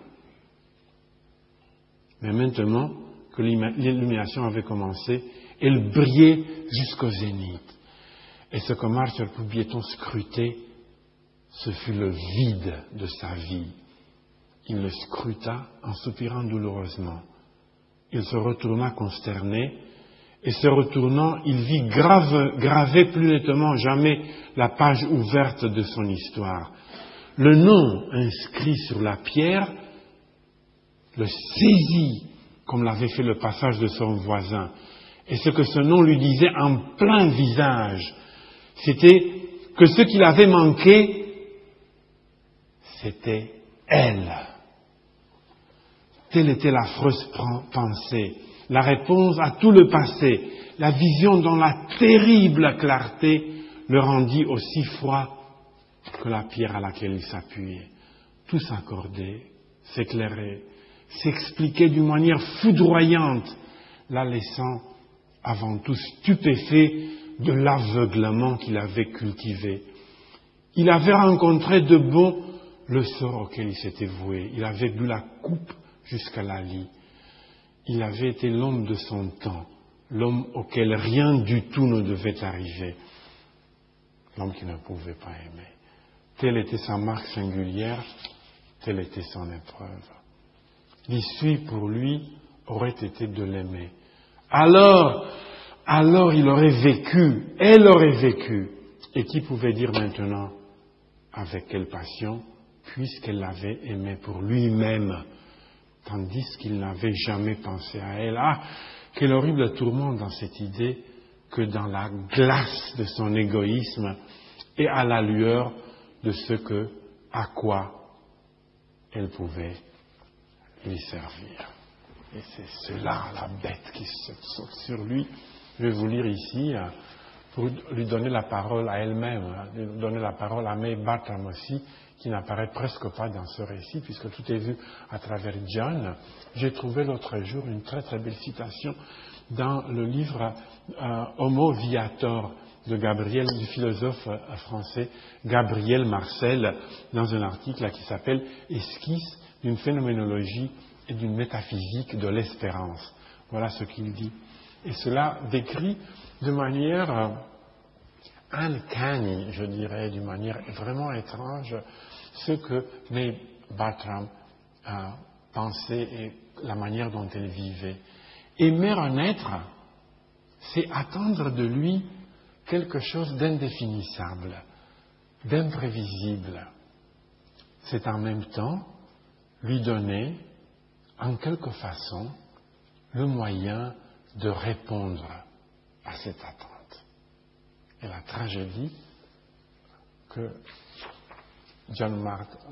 Mais maintenant que l'illumination avait commencé, elle brillait jusqu'au zénith. Et ce que Marcel Poubieton scrutait, ce fut le vide de sa vie. Il le scruta en soupirant douloureusement. Il se retourna consterné, et se retournant, il vit grave, gravé plus nettement jamais la page ouverte de son histoire. Le nom inscrit sur la pierre le saisit comme l'avait fait le passage de son voisin. Et ce que ce nom lui disait en plein visage, c'était que ce qu'il avait manqué, c'était elle. Telle était l'affreuse pensée, la réponse à tout le passé, la vision dont la terrible clarté le rendit aussi froid que la pierre à laquelle il s'appuyait. Tout s'accordait, s'éclairait, s'expliquait d'une manière foudroyante, la laissant avant tout stupéfait de l'aveuglement qu'il avait cultivé. Il avait rencontré de bon le sort auquel il s'était voué. Il avait bu la coupe jusqu'à la lie. Il avait été l'homme de son temps, l'homme auquel rien du tout ne devait arriver, l'homme qui ne pouvait pas aimer. Telle était sa marque singulière, telle était son épreuve. L'issue pour lui aurait été de l'aimer. Alors, alors il aurait vécu, elle aurait vécu. Et qui pouvait dire maintenant avec quelle passion, puisqu'elle l'avait aimé pour lui-même, tandis qu'il n'avait jamais pensé à elle. Ah, quel horrible tourment dans cette idée que dans la glace de son égoïsme et à la lueur de ce que, à quoi elle pouvait lui servir. Et c'est cela, la bête qui saute sur lui. Je vais vous lire ici euh, pour lui donner la parole à elle-même, hein, donner la parole à May Bartram aussi, qui n'apparaît presque pas dans ce récit, puisque tout est vu à travers John. J'ai trouvé l'autre jour une très très belle citation dans le livre euh, Homo Viator de Gabriel, du philosophe euh, français Gabriel Marcel, dans un article qui s'appelle Esquisse d'une phénoménologie et d'une métaphysique de l'espérance. Voilà ce qu'il dit. Et cela décrit de manière euh, uncanny, je dirais, d'une manière vraiment étrange, ce que May Bartram a pensé et la manière dont elle vivait. Aimer un être, c'est attendre de lui quelque chose d'indéfinissable, d'imprévisible. C'est en même temps lui donner, en quelque façon, le moyen de répondre à cette attente. Et la tragédie que John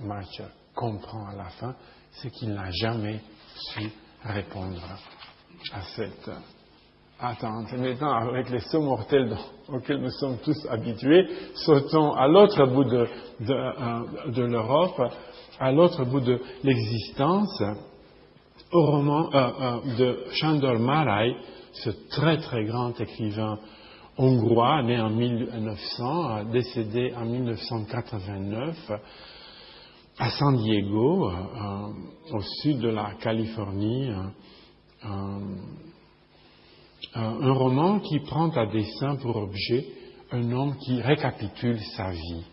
March comprend à la fin, c'est qu'il n'a jamais su répondre à cette attente. maintenant, avec les sauts mortels auxquels nous sommes tous habitués, sautons à l'autre bout de, euh, l'Europe, à l'autre bout de l'existence, au roman euh, euh, de Sándor Márai, ce très très grand écrivain hongrois, né en 1900, décédé en 1989, à San Diego, au sud de la Californie, un roman qui prend à dessein pour objet un homme qui récapitule sa vie.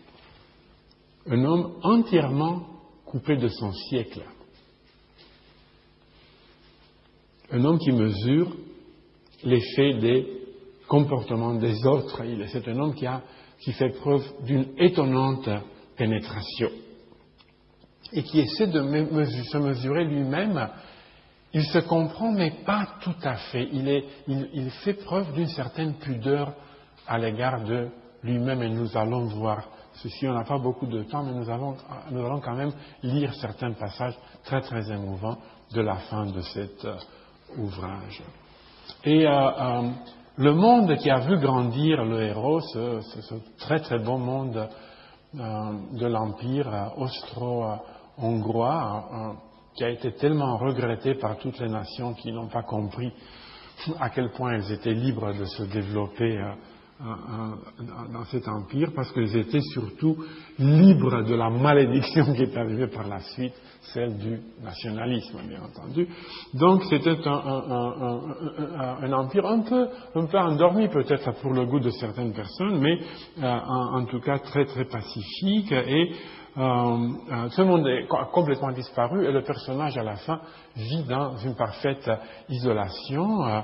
Un homme entièrement coupé de son siècle. Un homme qui mesure l'effet des comportements des autres. C'est un homme qui, fait preuve d'une étonnante pénétration et qui essaie de se mesurer lui-même il se comprend, mais pas tout à fait. Il, fait preuve d'une certaine pudeur à l'égard de lui-même et nous allons voir ceci. On n'a pas beaucoup de temps, mais nous allons, quand même lire certains passages très très émouvants de la fin de cet euh, ouvrage. Et le monde qui a vu grandir le héros, ce, ce très très beau monde de l'Empire austro-hongrois, qui a été tellement regretté par toutes les nations qui n'ont pas compris à quel point elles étaient libres de se développer euh, euh, euh, dans cet empire, parce qu'elles étaient surtout libres de la malédiction qui est arrivée par la suite, celle du nationalisme, bien entendu. Donc c'était un, empire un peu, un peu endormi peut-être pour le goût de certaines personnes, mais en, en, tout cas très très pacifique et euh, euh, le monde est complètement disparu et le personnage à la fin vit dans une parfaite isolation, euh,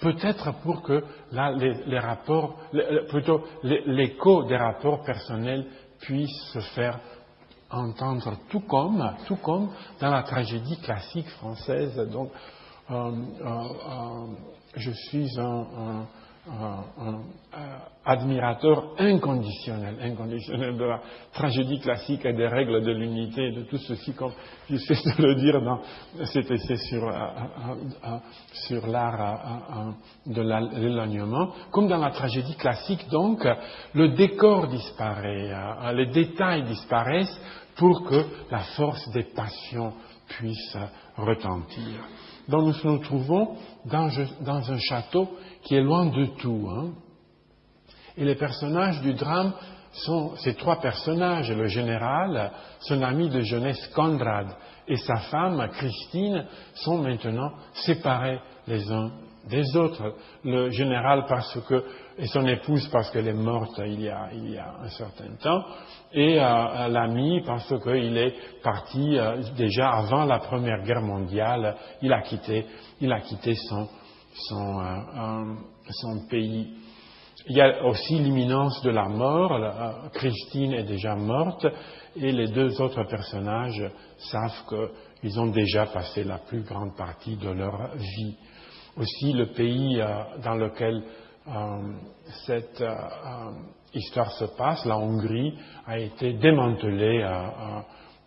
peut-être pour que là les, rapports, plutôt l'écho des rapports personnels puisse se faire entendre tout comme, tout comme dans la tragédie classique française. Donc, je suis un un, admirateur inconditionnel, inconditionnel de la tragédie classique et des règles de l'unité, de tout ceci, comme j'essaie de le dire dans cet essai sur, euh, euh, euh, sur l'art de l'éloignement. Comme dans la tragédie classique, donc, le décor disparaît, les détails disparaissent pour que la force des passions puisse retentir. Donc nous nous trouvons dans, dans un château qui est loin de tout. Hein. Et les personnages du drame sont ces trois personnages, le général, son ami de jeunesse Conrad et sa femme Christine sont maintenant séparés les uns des autres. Le général parce que et son épouse parce qu'elle est morte il y a, il y a un certain temps, et euh, l'ami parce qu'il est parti euh, déjà avant la Première Guerre mondiale, il a quitté, il a quitté son, son, euh, son pays. Il y a aussi l'imminence de la mort. Euh, Christine est déjà morte et les deux autres personnages savent qu'ils ont déjà passé la plus grande partie de leur vie. Aussi, le pays euh, dans lequel cette histoire se passe, la Hongrie, a été démantelé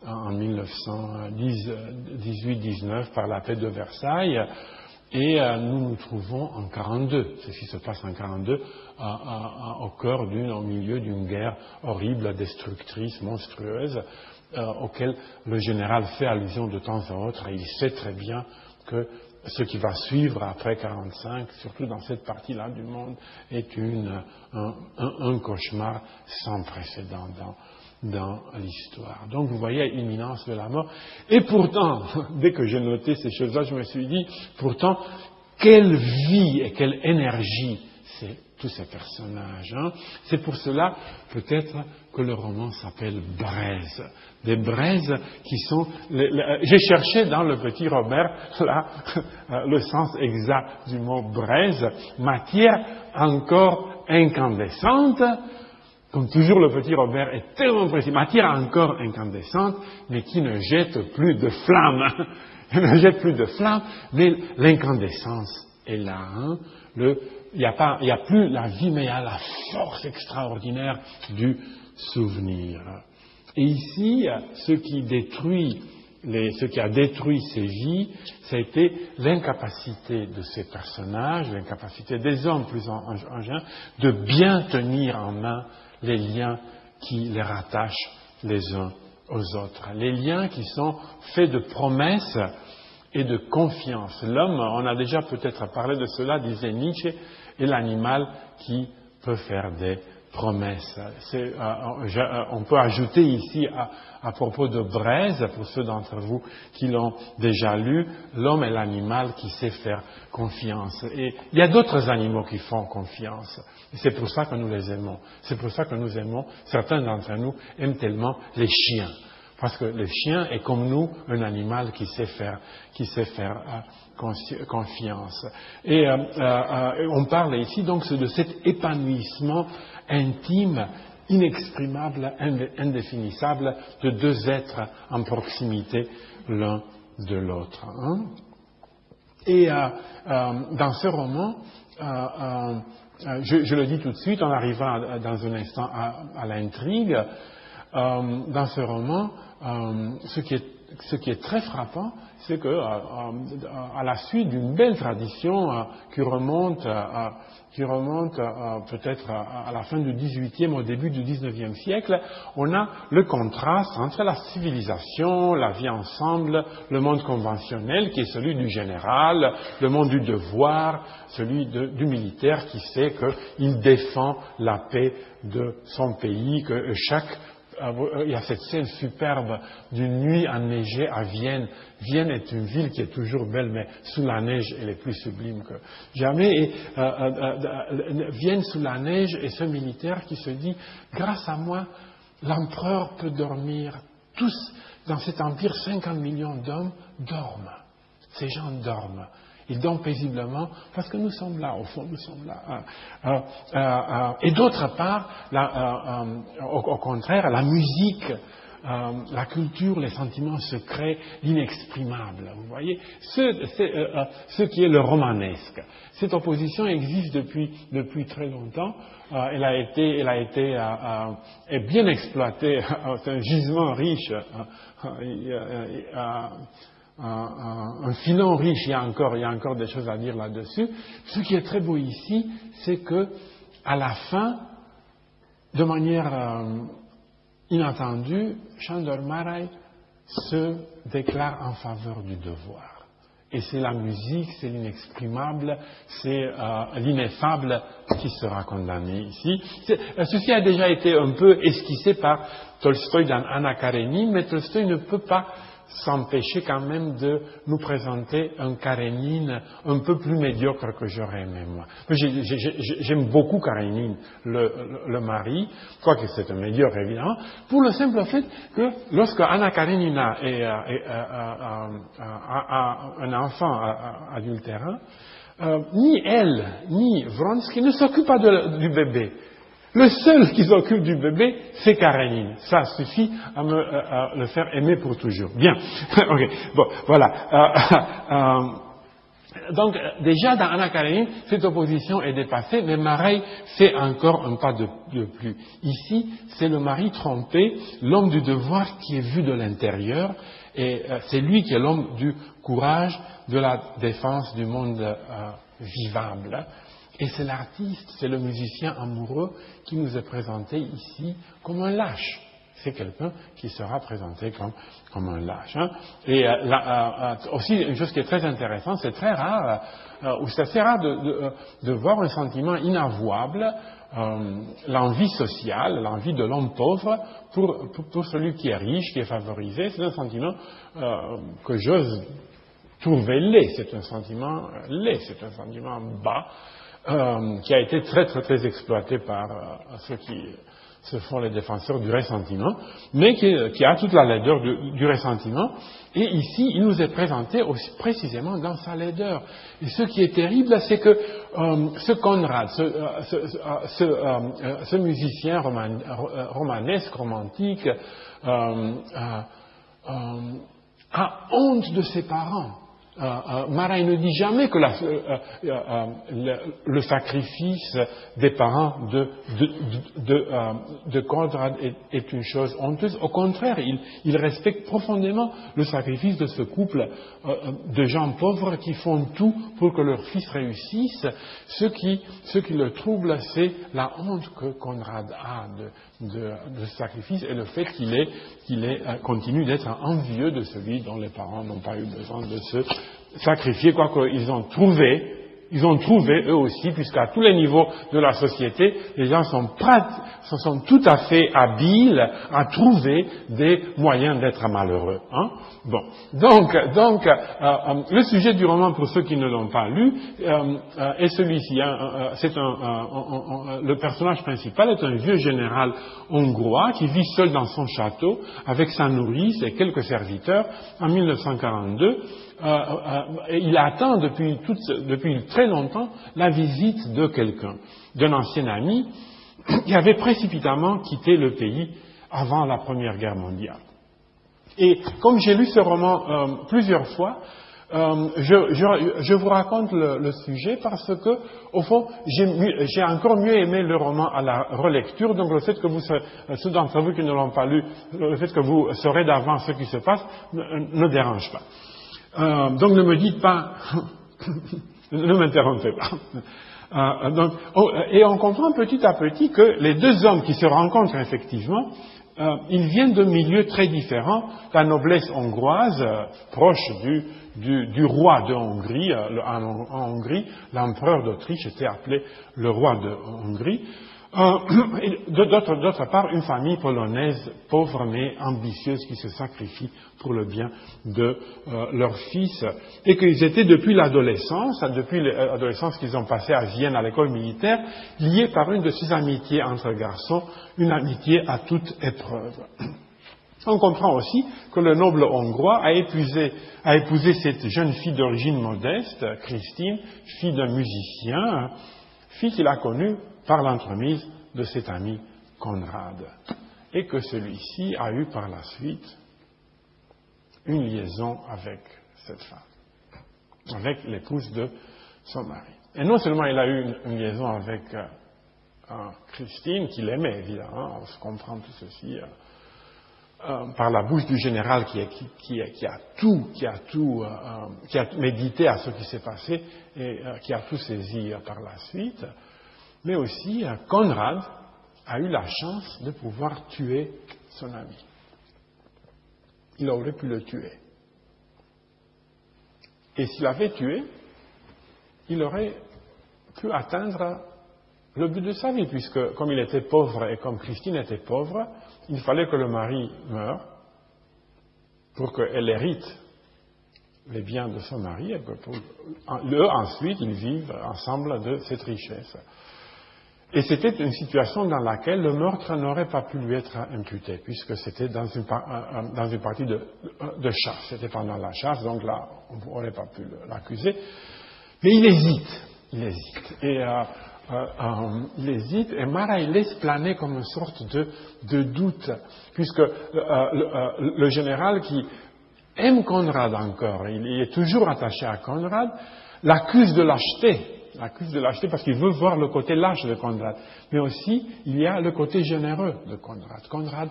en 1918-19 par la paix de Versailles. Et euh, nous nous trouvons en 42, c'est ce qui se passe en 42, au cœur d'une, au milieu d'une guerre horrible, destructrice, monstrueuse, euh, auquel le général fait allusion de temps en autre, et il sait très bien que ce qui va suivre après 45, surtout dans cette partie-là du monde, est une, un, un, cauchemar sans précédent dans l'histoire. Donc vous voyez l'imminence de la mort. Et pourtant, dès que j'ai noté ces choses-là, je me suis dit, pourtant, quelle vie et quelle énergie c'est tous ces personnages. Hein. C'est pour cela peut-être que le roman s'appelle Braise. Des braises qui sont... J'ai cherché dans le petit Robert là, le sens exact du mot braise, matière encore incandescente, comme toujours, le petit Robert est tellement précis. Matière encore incandescente, mais qui ne jette plus de flammes. Elle ne jette plus de flammes, mais l'incandescence est là. Hein. il n'y a, a, plus la vie, mais il y a la force extraordinaire du souvenir. Et ici, ce qui détruit les, ce qui a détruit ces vies, ça a été l'incapacité de ces personnages, l'incapacité des hommes plus en, en, général, de bien tenir en main les liens qui les rattachent les uns aux autres. Les liens qui sont faits de promesses et de confiance. L'homme, on a déjà peut-être parlé de cela, disait Nietzsche, est l'animal qui peut faire des promesse. Euh, euh, on peut ajouter ici à, propos de Braise, pour ceux d'entre vous qui l'ont déjà lu, l'homme est l'animal qui sait faire confiance. Et il y a d'autres animaux qui font confiance. C'est pour ça que nous les aimons. C'est pour ça que nous aimons, certains d'entre nous aiment tellement les chiens. Parce que le chien est comme nous un animal qui sait faire, qui sait faire euh, confiance. Et on parle ici donc de cet épanouissement intime, inexprimable, indéfinissable de deux êtres en proximité l'un de l'autre. Hein. Et euh, euh, dans ce roman, euh, je, le dis tout de suite, on arrivera dans un instant à, l'intrigue. dans ce roman, ce qui est ce qui est très frappant, c'est que euh, euh, à la suite d'une belle tradition euh, qui remonte, remonte peut-être à la fin du XVIIIe, au début du XIXe siècle, on a le contraste entre la civilisation, la vie ensemble, le monde conventionnel qui est celui du général, le monde du devoir, celui du militaire qui sait qu'il défend la paix de son pays, que chaque il y a cette scène superbe d'une nuit enneigée à Vienne. Vienne est une ville qui est toujours belle, mais sous la neige, elle est plus sublime que jamais. Et, euh, euh, Vienne sous la neige et ce militaire qui se dit, grâce à moi, l'empereur peut dormir. Tous dans cet empire, 50 millions d'hommes dorment. Ces gens dorment. Ils dorment paisiblement parce que nous sommes là, au fond, nous sommes là. Euh, euh, euh, et d'autre part, au, contraire, la musique, la culture, les sentiments secrets, l'inexprimable. Vous voyez, ce, qui est le romanesque. Cette opposition existe depuis, depuis très longtemps. elle a été, elle a été est bien exploitée. C'est un gisement riche un, filon riche, il y, a encore, des choses à dire là-dessus. Ce qui est très beau ici, c'est que, à la fin, de manière euh, inattendue, Chandor Marai se déclare en faveur du devoir. Et c'est la musique, c'est l'inexprimable, c'est euh, l'ineffable qui sera condamné ici. Euh, ceci a déjà été un peu esquissé par Tolstoï dans Anna Karenine, mais Tolstoï ne peut pas s'empêcher quand même de nous présenter un Karénine un peu plus médiocre que j'aurais aimé moi. J'aime beaucoup Karénine, le, mari, quoique c'est un médiocre évidemment, pour le simple fait que lorsque Anna Karenina est, un enfant adultérin, euh, ni elle, ni Vronsky ne s'occupent pas du bébé. Le seul qui s'occupe du bébé, c'est Karenine. Ça suffit à me euh, le faire aimer pour toujours. Bien. ok. Bon, voilà. Euh, euh, donc, déjà dans Anna Karenine, cette opposition est dépassée, mais Mareille fait encore un pas de, plus. Ici, c'est le mari trompé, l'homme du devoir qui est vu de l'intérieur, et c'est lui qui est l'homme du courage, de la défense du monde vivable. Et c'est l'artiste, c'est le musicien amoureux qui nous est présenté ici comme un lâche. C'est quelqu'un qui sera présenté comme, comme un lâche. Hein. Et euh, euh, euh, aussi, une chose qui est très intéressante, c'est très rare, ou c'est assez rare de, voir un sentiment inavouable, l'envie sociale, l'envie de l'homme pauvre pour, pour, celui qui est riche, qui est favorisé. C'est un sentiment que j'ose trouver laid. C'est un sentiment laid, c'est un sentiment bas. Euh, qui a été très très très exploité par euh, ceux qui se font les défenseurs du ressentiment, mais qui, a toute la laideur du, ressentiment. Et ici, il nous est présenté précisément dans sa laideur. Et ce qui est terrible, c'est que euh, ce Conrad, ce, musicien romanesque, romantique, a honte de ses parents. Euh, euh, ne dit jamais que euh, le, sacrifice des parents de, de, Conrad est, une chose honteuse. Au contraire, il, respecte profondément le sacrifice de ce couple de gens pauvres qui font tout pour que leur fils réussisse. Ce qui, le trouble, c'est la honte que Conrad a de, ce sacrifice et le fait qu'il continue d'être envieux de celui dont les parents n'ont pas eu besoin de se sacrifier, quoi qu'ils ont trouvé, ils ont trouvé eux aussi, puisqu'à tous les niveaux de la société, les gens sont, prêts, sont tout à fait habiles à trouver des moyens d'être malheureux. Hein bon, donc, donc euh, euh, le sujet du roman, pour ceux qui ne l'ont pas lu, euh, est celui-ci. Le personnage principal est un vieux général hongrois qui vit seul dans son château avec sa nourrice et quelques serviteurs en 1942 euh, euh, il attend depuis, depuis très longtemps la visite de quelqu'un, d'un ancien ami qui avait précipitamment quitté le pays avant la Première Guerre mondiale. Et comme j'ai lu ce roman euh, plusieurs fois, euh, je, vous raconte le, sujet parce que, au fond, j'ai encore mieux aimé le roman à la relecture. Donc, le fait que vous, ceux d'entre vous qui ne l'ont pas lu, le fait que vous saurez d'avance ce qui se passe, ne, dérange pas. Euh, donc, ne me dites pas, ne m'interrompez pas. Euh, et on comprend petit à petit que les deux hommes qui se rencontrent effectivement euh, ils viennent de milieux très différents. La noblesse hongroise, euh, proche du, roi de Hongrie, en, Hongrie, l'empereur d'Autriche était appelé le roi de Hongrie. D'autre part, une famille polonaise pauvre mais ambitieuse qui se sacrifie pour le bien de leur fils et qu'ils étaient depuis l'adolescence, depuis l'adolescence qu'ils ont passée à Vienne à l'école militaire, liés par une de ces amitiés entre garçons une amitié à toute épreuve. On comprend aussi que le noble hongrois a, épousé cette jeune fille d'origine modeste, Christine, fille d'un musicien, fille qu'il a connue par l'entremise de cet ami Conrad, et que celui-ci a eu par la suite une liaison avec cette femme, avec l'épouse de son mari. Et non seulement il a eu une, liaison avec euh, Christine, qu'il aimait évidemment, on se comprend tout ceci, euh, euh, par la bouche du général qui, a tout, qui a tout, euh, qui a médité à ce qui s'est passé et qui a tout saisi par la suite, mais aussi Conrad a eu la chance de pouvoir tuer son ami. Il aurait pu le tuer. Et s'il avait tué, il aurait pu atteindre le but de sa vie, puisque comme il était pauvre et comme Christine était pauvre, il fallait que le mari meure pour qu'elle hérite les biens de son mari et que pour, eux, ensuite, ils vivent ensemble de cette richesse. Et c'était une situation dans laquelle le meurtre n'aurait pas pu lui être imputé, puisque c'était dans une, dans une partie de, de chasse. C'était pendant la chasse, donc là, on n'aurait pas pu l'accuser. Mais il hésite. Il hésite. Et euh, euh, euh, il hésite et Mara il laisse planer comme une sorte de, doute, puisque euh, le, général qui aime Conrad encore, il, est toujours attaché à Conrad, l'accuse de lâcheté l'accuse de lâcheté parce qu'il veut voir le côté lâche de Conrad. Mais aussi, il y a le côté généreux de Conrad. Conrad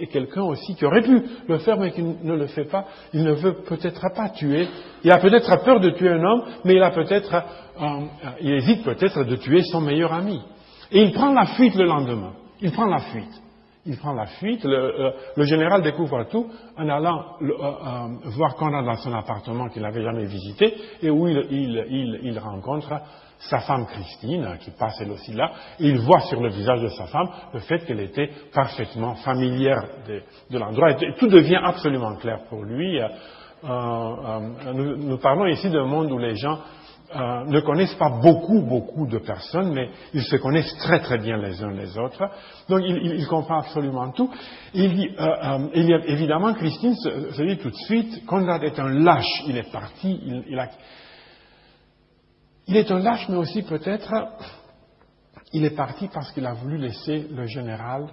est quelqu'un aussi qui aurait pu le faire, mais qui ne le fait pas. Il ne veut peut-être pas tuer. Il a peut-être peur de tuer un homme, mais il a peut-être, euh, il hésite peut-être de tuer son meilleur ami. Et il prend la fuite le lendemain. Il prend la fuite il prend la fuite. Le, euh, général découvre tout en allant euh, euh, voir Conrad dans son appartement qu'il n'avait jamais visité et où il, rencontre sa femme Christine, qui passe elle aussi là, et il voit sur le visage de sa femme le fait qu'elle était parfaitement familière de, l'endroit. Et tout devient absolument clair pour lui. nous, parlons ici d'un monde où les gens euh, ne connaissent pas beaucoup, beaucoup de personnes, mais ils se connaissent très, très bien les uns les autres. Donc, il, comprend absolument tout. Il euh, euh, il évidemment, Christine se, dit tout de suite, Conrad est un lâche, il est parti, il, a, il est un lâche, mais aussi peut-être, il est parti parce qu'il a voulu laisser le général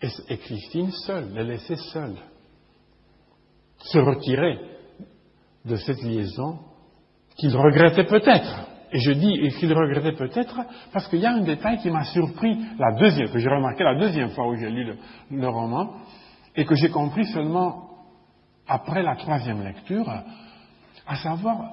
et Christine seuls, les laisser seuls, se retirer de cette liaison qu'il regrettait peut-être. Et je dis qu'il regrettait peut-être parce qu'il y a un détail qui m'a surpris la deuxième, que j'ai remarqué la deuxième fois où j'ai lu le, roman, et que j'ai compris seulement après la troisième lecture, à savoir,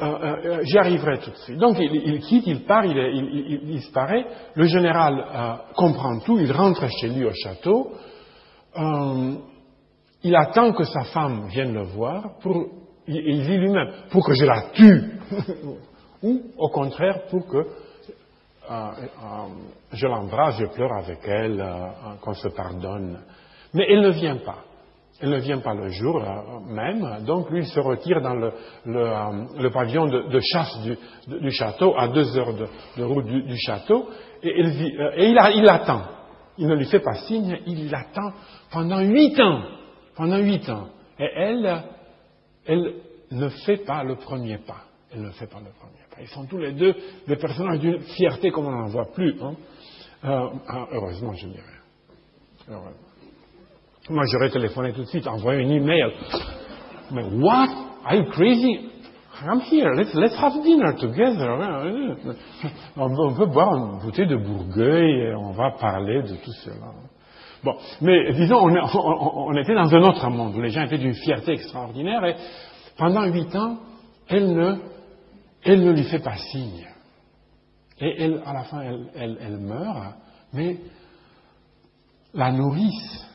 euh, euh, j'y arriverai tout de suite. Donc il, quitte, il part, il, disparaît, le général euh, comprend tout, il rentre chez lui au château, il attend que sa femme vienne le voir pour il, dit lui-même, pour que je la tue, ou au contraire pour que euh, euh, je l'embrasse, je pleure avec elle, euh, qu'on se pardonne. Mais elle ne vient pas. Elle ne vient pas le jour même, donc lui il se retire dans le, pavillon de, chasse du, château, à deux heures de, route du, château, et, il, il attend. Il ne lui fait pas signe, il l'attend pendant huit ans. Pendant huit ans. Et elle, elle ne fait pas le premier pas. Elle ne fait pas le premier pas. Ils sont tous les deux des personnages d'une fierté comme on n'en voit plus. Hein. Euh, ah, heureusement, je dirais. Moi, j'aurais téléphoné tout de suite, envoyé une email. Mais what? Are you crazy? Come here, let's, let's have dinner together. On peut boire une bouteille de Bourgueil et on va parler de tout cela. Bon, mais disons, on, était dans un autre monde où les gens étaient d'une fierté extraordinaire et pendant huit ans, elle ne, elle ne lui fait pas signe. Et elle, à la fin, elle, elle, meurt, mais la nourrice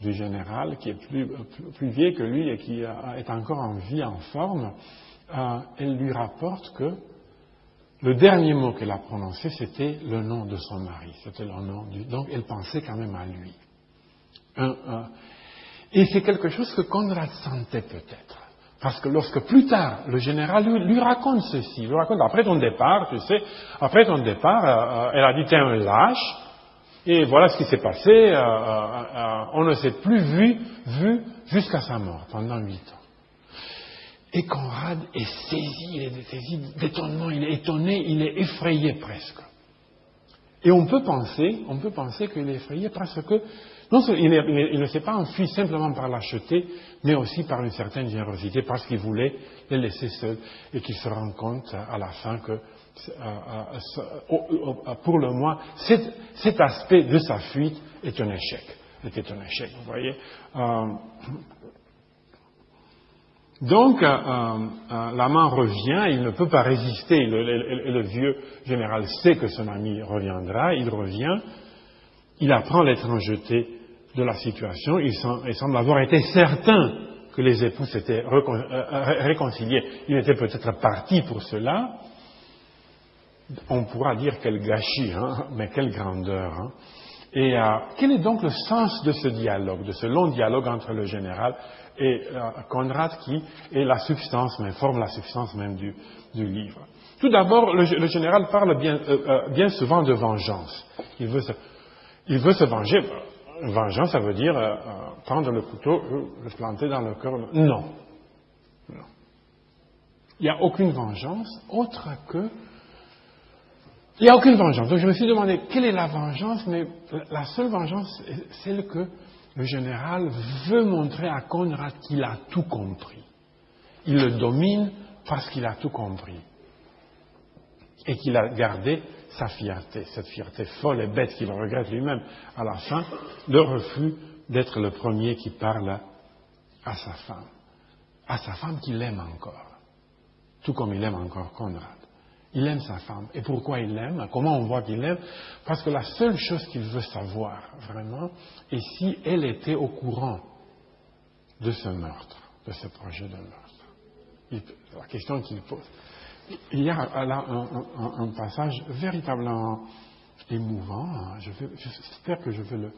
du général, qui est plus, plus vieille que lui et qui est encore en vie, en forme, euh, elle lui rapporte que le dernier mot qu'elle a prononcé, c'était le nom de son mari. C'était le nom du. Donc elle pensait quand même à lui. Et c'est quelque chose que Conrad sentait peut-être. Parce que lorsque plus tard, le général lui, raconte ceci, lui raconte, après ton départ, tu sais, après ton départ, euh, elle a dit, t'es un lâche, et voilà ce qui s'est passé, euh, euh, on ne s'est plus vu, vu jusqu'à sa mort, pendant huit ans. Et Conrad est saisi, il est saisi d'étonnement, il est étonné, il est effrayé presque. Et on peut penser, on peut penser qu'il est effrayé parce que non il, ne s'est pas enfui simplement par lâcheté, mais aussi par une certaine générosité, parce qu'il voulait les laisser seuls et qu'il se rend compte à la fin que, pour le moins, cet, aspect de sa fuite est un échec. Était un échec, vous voyez. Euh, donc, euh, euh, l'amant revient, il ne peut pas résister, le, le, le, vieux général sait que son ami reviendra, il revient, il apprend l'étrangeté de la situation, il, semble avoir été certain que les époux s'étaient réconciliés, il était peut-être parti pour cela, on pourra dire quel gâchis, hein, mais quelle grandeur. Hein. Et euh, quel est donc le sens de ce dialogue, de ce long dialogue entre le général et euh, Conrad qui est la substance même, forme la substance même du, livre? Tout d'abord, le, général parle bien, euh, euh, souvent de vengeance. Il veut se venger. Vengeance, ça veut dire euh, prendre le couteau, le planter dans le cœur. Non. non. Il n'y a aucune vengeance autre que il n'y a aucune vengeance. Donc je me suis demandé quelle est la vengeance, mais la seule vengeance, est celle que le général veut montrer à Conrad qu'il a tout compris. Il le domine parce qu'il a tout compris. Et qu'il a gardé sa fierté, cette fierté folle et bête qu'il regrette lui-même à la fin, le refus d'être le premier qui parle à sa femme. À sa femme qu'il aime encore. Tout comme il aime encore Conrad. Il aime sa femme. Et pourquoi il l'aime? Comment on voit qu'il l'aime? Parce que la seule chose qu'il veut savoir, vraiment, est si elle était au courant de ce meurtre, de ce projet de meurtre. Il, la question qu'il pose. Il y a là un, passage véritablement émouvant. J'espère que je vais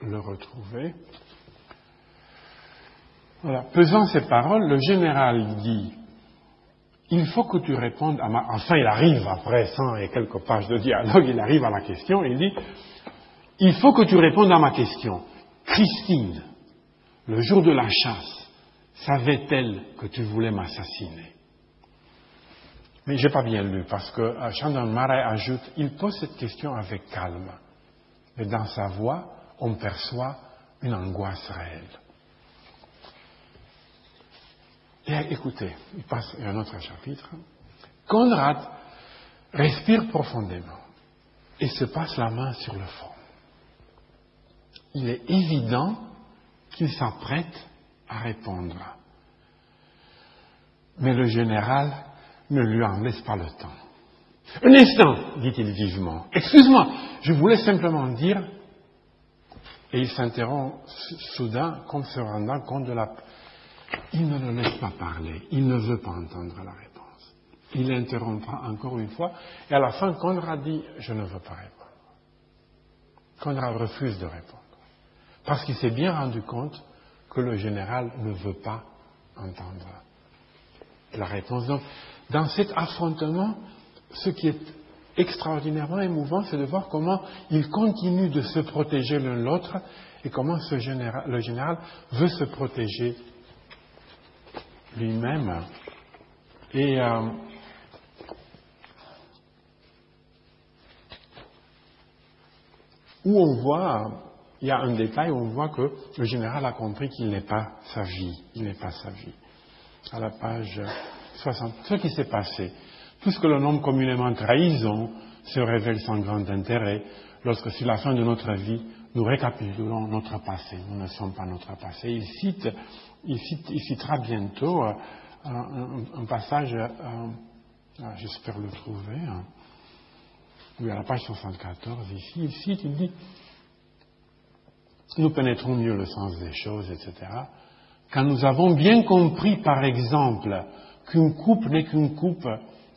le, retrouver. Voilà. Pesant ces paroles, le général dit il faut que tu répondes à ma... Enfin, il arrive après cent et quelques pages de dialogue, il arrive à la question, il dit, il faut que tu répondes à ma question. Christine, le jour de la chasse, savait-elle que tu voulais m'assassiner? Mais j'ai pas bien lu parce que euh, Chandon Marais ajoute, il pose cette question avec calme, mais dans sa voix, on perçoit une angoisse réelle. Et écoutez, il passe à un autre chapitre. Conrad respire profondément et se passe la main sur le front. Il est évident qu'il s'apprête à répondre. Mais le général ne lui en laisse pas le temps. Un instant, dit-il vivement. Excuse-moi, je voulais simplement dire. Et il s'interrompt soudain, comme se rendant compte de la, il ne le laisse pas parler, il ne veut pas entendre la réponse. Il interrompra encore une fois, et à la fin, Conrad dit Je ne veux pas répondre. Conrad refuse de répondre, parce qu'il s'est bien rendu compte que le général ne veut pas entendre la réponse. Donc, dans cet affrontement, ce qui est extraordinairement émouvant, c'est de voir comment ils continuent de se protéger l'un l'autre et comment le général veut se protéger lui-même. Et euh, où on voit, il y a un détail où on voit que le général a compris qu'il n'est pas sa vie, il n'est pas sa vie. à la page 60. Ce qui s'est passé, tout ce que l'on nomme communément trahison se révèle sans grand intérêt lorsque, sur la fin de notre vie, nous récapitulons notre passé. Nous ne sommes pas notre passé. Il cite, il, cite, il citera bientôt euh, un, passage, euh, ah, j'espère le trouver, hein. à la page 74, ici, il cite, il dit, nous pénétrons mieux le sens des choses, etc. Quand nous avons bien compris, par exemple, qu'une coupe n'est qu'une coupe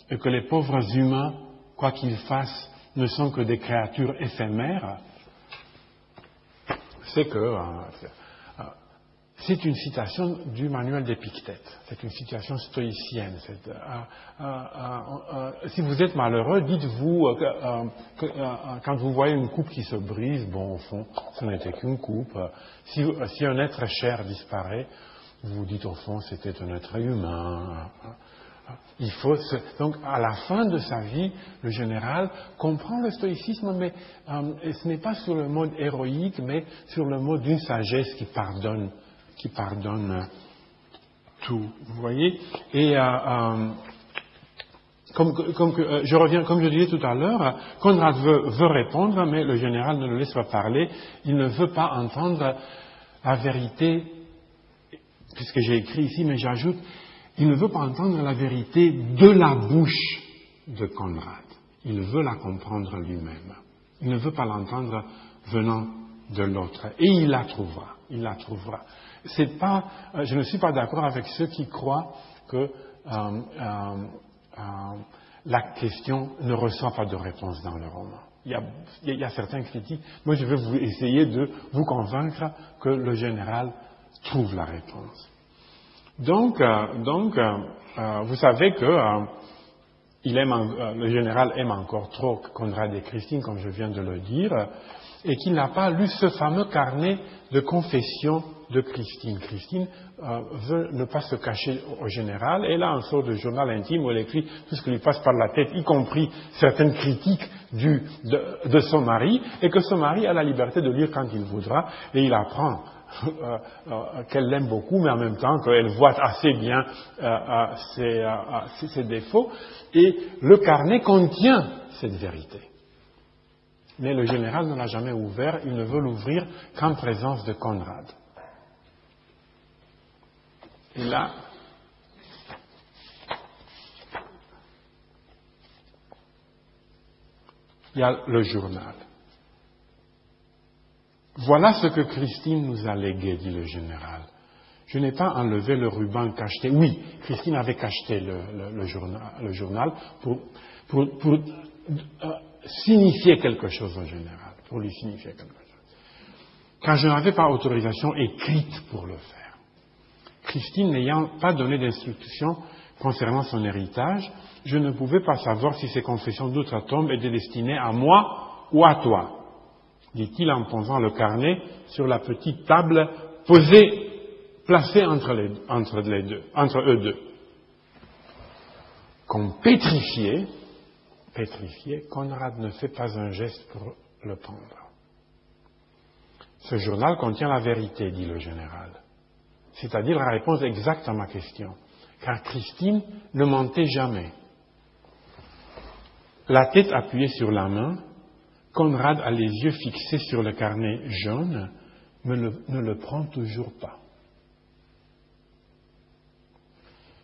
et que les pauvres humains, quoi qu'ils fassent, ne sont que des créatures éphémères, c'est que euh, euh, c'est une citation du manuel d'Épictète. C'est une citation stoïcienne. Euh, si vous êtes malheureux, dites-vous quand vous voyez une coupe qui se brise, bon, au fond, ce n'était qu'une coupe. Si, un être cher disparaît, vous dites au fond, c'était un être humain. Il faut donc à la fin de sa vie, le général comprend le stoïcisme, mais euh, ce n'est pas sur le mode héroïque, mais sur le mode d'une sagesse qui pardonne, qui pardonne euh, tout. Vous voyez? Et euh, comme, je reviens, comme je disais tout à l'heure, Conrad veut, répondre, mais le général ne le laisse pas parler. Il ne veut pas entendre la vérité, puisque j'ai écrit ici, mais j'ajoute, il ne veut pas entendre la vérité de la bouche de Conrad. Il veut la comprendre lui-même. Il ne veut pas l'entendre venant de l'autre. Et il la trouvera. Il la trouvera. C'est pas, euh, je ne suis pas d'accord avec ceux qui croient que euh, euh, la question ne reçoit pas de réponse dans le roman. Il y, a, certains critiques. Moi, je vais essayer de vous convaincre que le général trouve la réponse. Donc, euh, euh, euh, vous savez que le général aime encore trop Conrad et Christine, comme je viens de le dire, et qu'il n'a pas lu ce fameux carnet de confession de Christine. Christine veut ne pas se cacher au général. Elle a un sort de journal intime où elle écrit tout ce qui lui passe par la tête, y compris certaines critiques de, son mari, et que son mari a la liberté de lire quand il voudra, et il apprend qu'elle l'aime beaucoup, mais en même temps qu'elle voit assez bien euh, ses, défauts. Et le carnet contient cette vérité. Mais le général ne l'a jamais ouvert, il ne veut l'ouvrir qu'en présence de Conrad. Et là, il y a le journal. Voilà ce que Christine nous a légué, dit le général. Je n'ai pas enlevé le ruban cacheté. Oui, Christine avait cacheté le, journal, pour, euh, signifier quelque chose au général, pour lui signifier quelque chose. Car je n'avais pas autorisation écrite pour le faire. Christine n'ayant pas donné d'instruction concernant son héritage, je ne pouvais pas savoir si ces confessions d'outre-tombe étaient destinées à moi ou à toi dit-il en posant le carnet sur la petite table posée, placée entre, eux deux. Comme pétrifié, pétrifié, Conrad ne fait pas un geste pour le prendre. Ce journal contient la vérité, dit le général, c'est-à-dire la réponse exacte à ma question, car Christine ne mentait jamais. La tête appuyée sur la main, Conrad a les yeux fixés sur le carnet jaune, mais ne le prend toujours pas.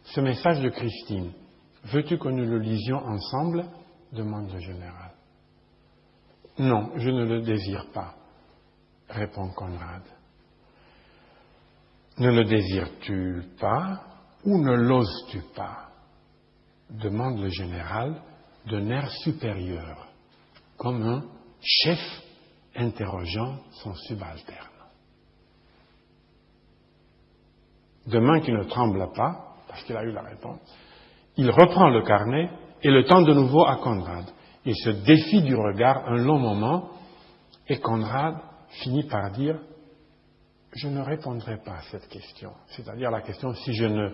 Ce message de Christine, veux-tu que nous le lisions ensemble? demande le général. Non, je ne le désire pas, répond Conrad. Ne le désires-tu pas ou ne l'oses-tu pas? demande le général d'un air supérieur, comme un chef interrogeant son subalterne. De main qui ne tremble pas, parce qu'il a eu la réponse, il reprend le carnet et le tend de nouveau à Conrad. Il se défie du regard un long moment et Conrad finit par dire Je ne répondrai pas à cette question, c'est-à-dire la question si je ne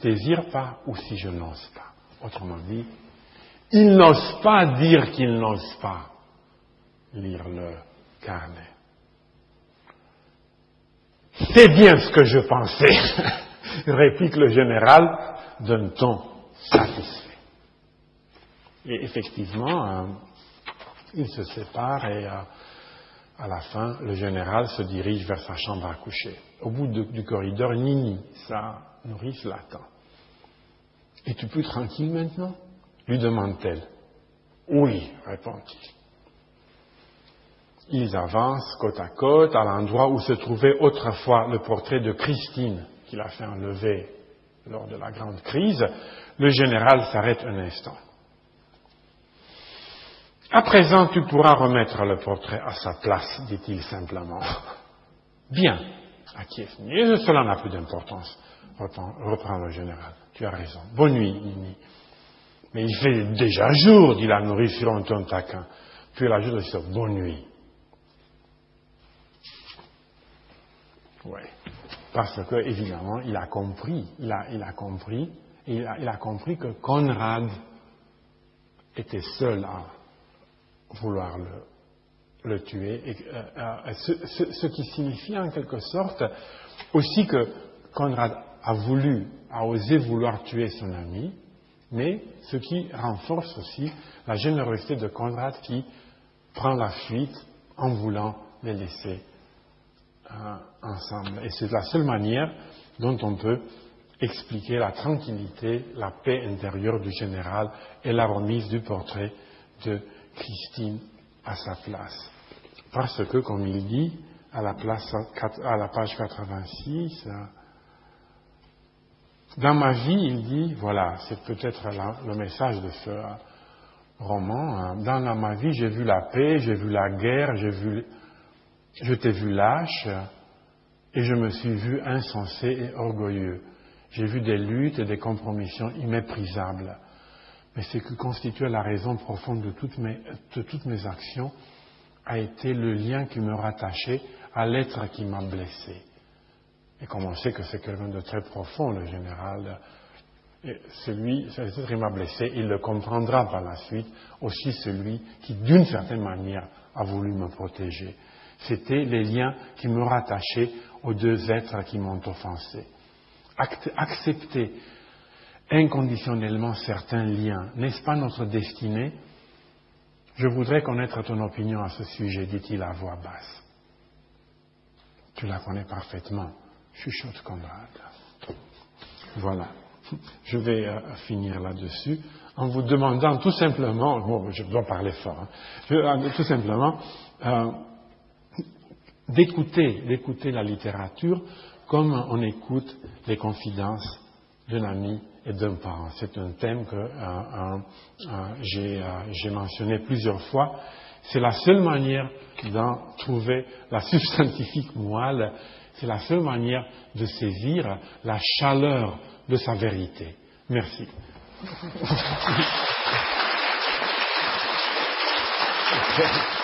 désire pas ou si je n'ose pas. Autrement dit, il n'ose pas dire qu'il n'ose pas lire le carnet. C'est bien ce que je pensais. réplique le général d'un ton satisfait. Et effectivement, euh, ils se séparent et euh, à la fin, le général se dirige vers sa chambre à coucher. Au bout du corridor, Nini, sa nourrice, l'attend. Es-tu plus tranquille maintenant? lui demande-t-elle. Oui, répond-il. Ils avancent côte à côte à l'endroit où se trouvait autrefois le portrait de Christine qu'il a fait enlever lors de la grande crise. Le général s'arrête un instant. À présent, tu pourras remettre le portrait à sa place, dit-il simplement. Bien, acquiesce cela n'a plus d'importance, reprend, le général. Tu as raison. Bonne nuit, Nini. Mais il fait déjà jour, dit la nourrice sur un ton taquin. Puis elle ajoute bonne nuit. Oui. Parce que, évidemment, il a compris, il a, compris, il a, compris que Conrad était seul à vouloir le, tuer, euh, euh, ce, ce, qui signifie en quelque sorte aussi que Conrad a voulu, a osé vouloir tuer son ami, mais ce qui renforce aussi la générosité de Conrad qui prend la fuite en voulant les laisser euh, ensemble. Et c'est la seule manière dont on peut expliquer la tranquillité, la paix intérieure du général et la remise du portrait de Christine à sa place. Parce que, comme il dit à la, page 86, dans ma vie, il dit, voilà, c'est peut-être le message de ce roman, hein. dans ma vie, j'ai vu la paix, j'ai vu la guerre, j'ai vu, je t'ai vu lâche, et je me suis vu insensé et orgueilleux. J'ai vu des luttes et des compromissions imméprisables. Mais ce qui constituait la raison profonde de toutes mes, actions a été le lien qui me rattachait à l'être qui m'a blessé. Et comme on sait que c'est quelqu'un de très profond, le général, celui, qui m'a blessé, il le comprendra par la suite, aussi celui qui, d'une certaine manière, a voulu me protéger. C'était les liens qui me rattachaient aux deux êtres qui m'ont offensé. Accepter inconditionnellement certains liens, n'est-ce pas notre destinée? Je voudrais connaître ton opinion à ce sujet, dit-il à voix basse. Tu la connais parfaitement chuchote Conrad. Voilà. Je vais euh, finir là-dessus en vous demandant tout simplement, bon, je dois parler fort, hein, euh, tout simplement euh, d'écouter, d'écouter la littérature comme on écoute les confidences d'un ami et d'un parent. C'est un thème que j'ai mentionné plusieurs fois. C'est la seule manière d'en trouver la substantifique moelle c'est la seule manière de saisir la chaleur de sa vérité. Merci.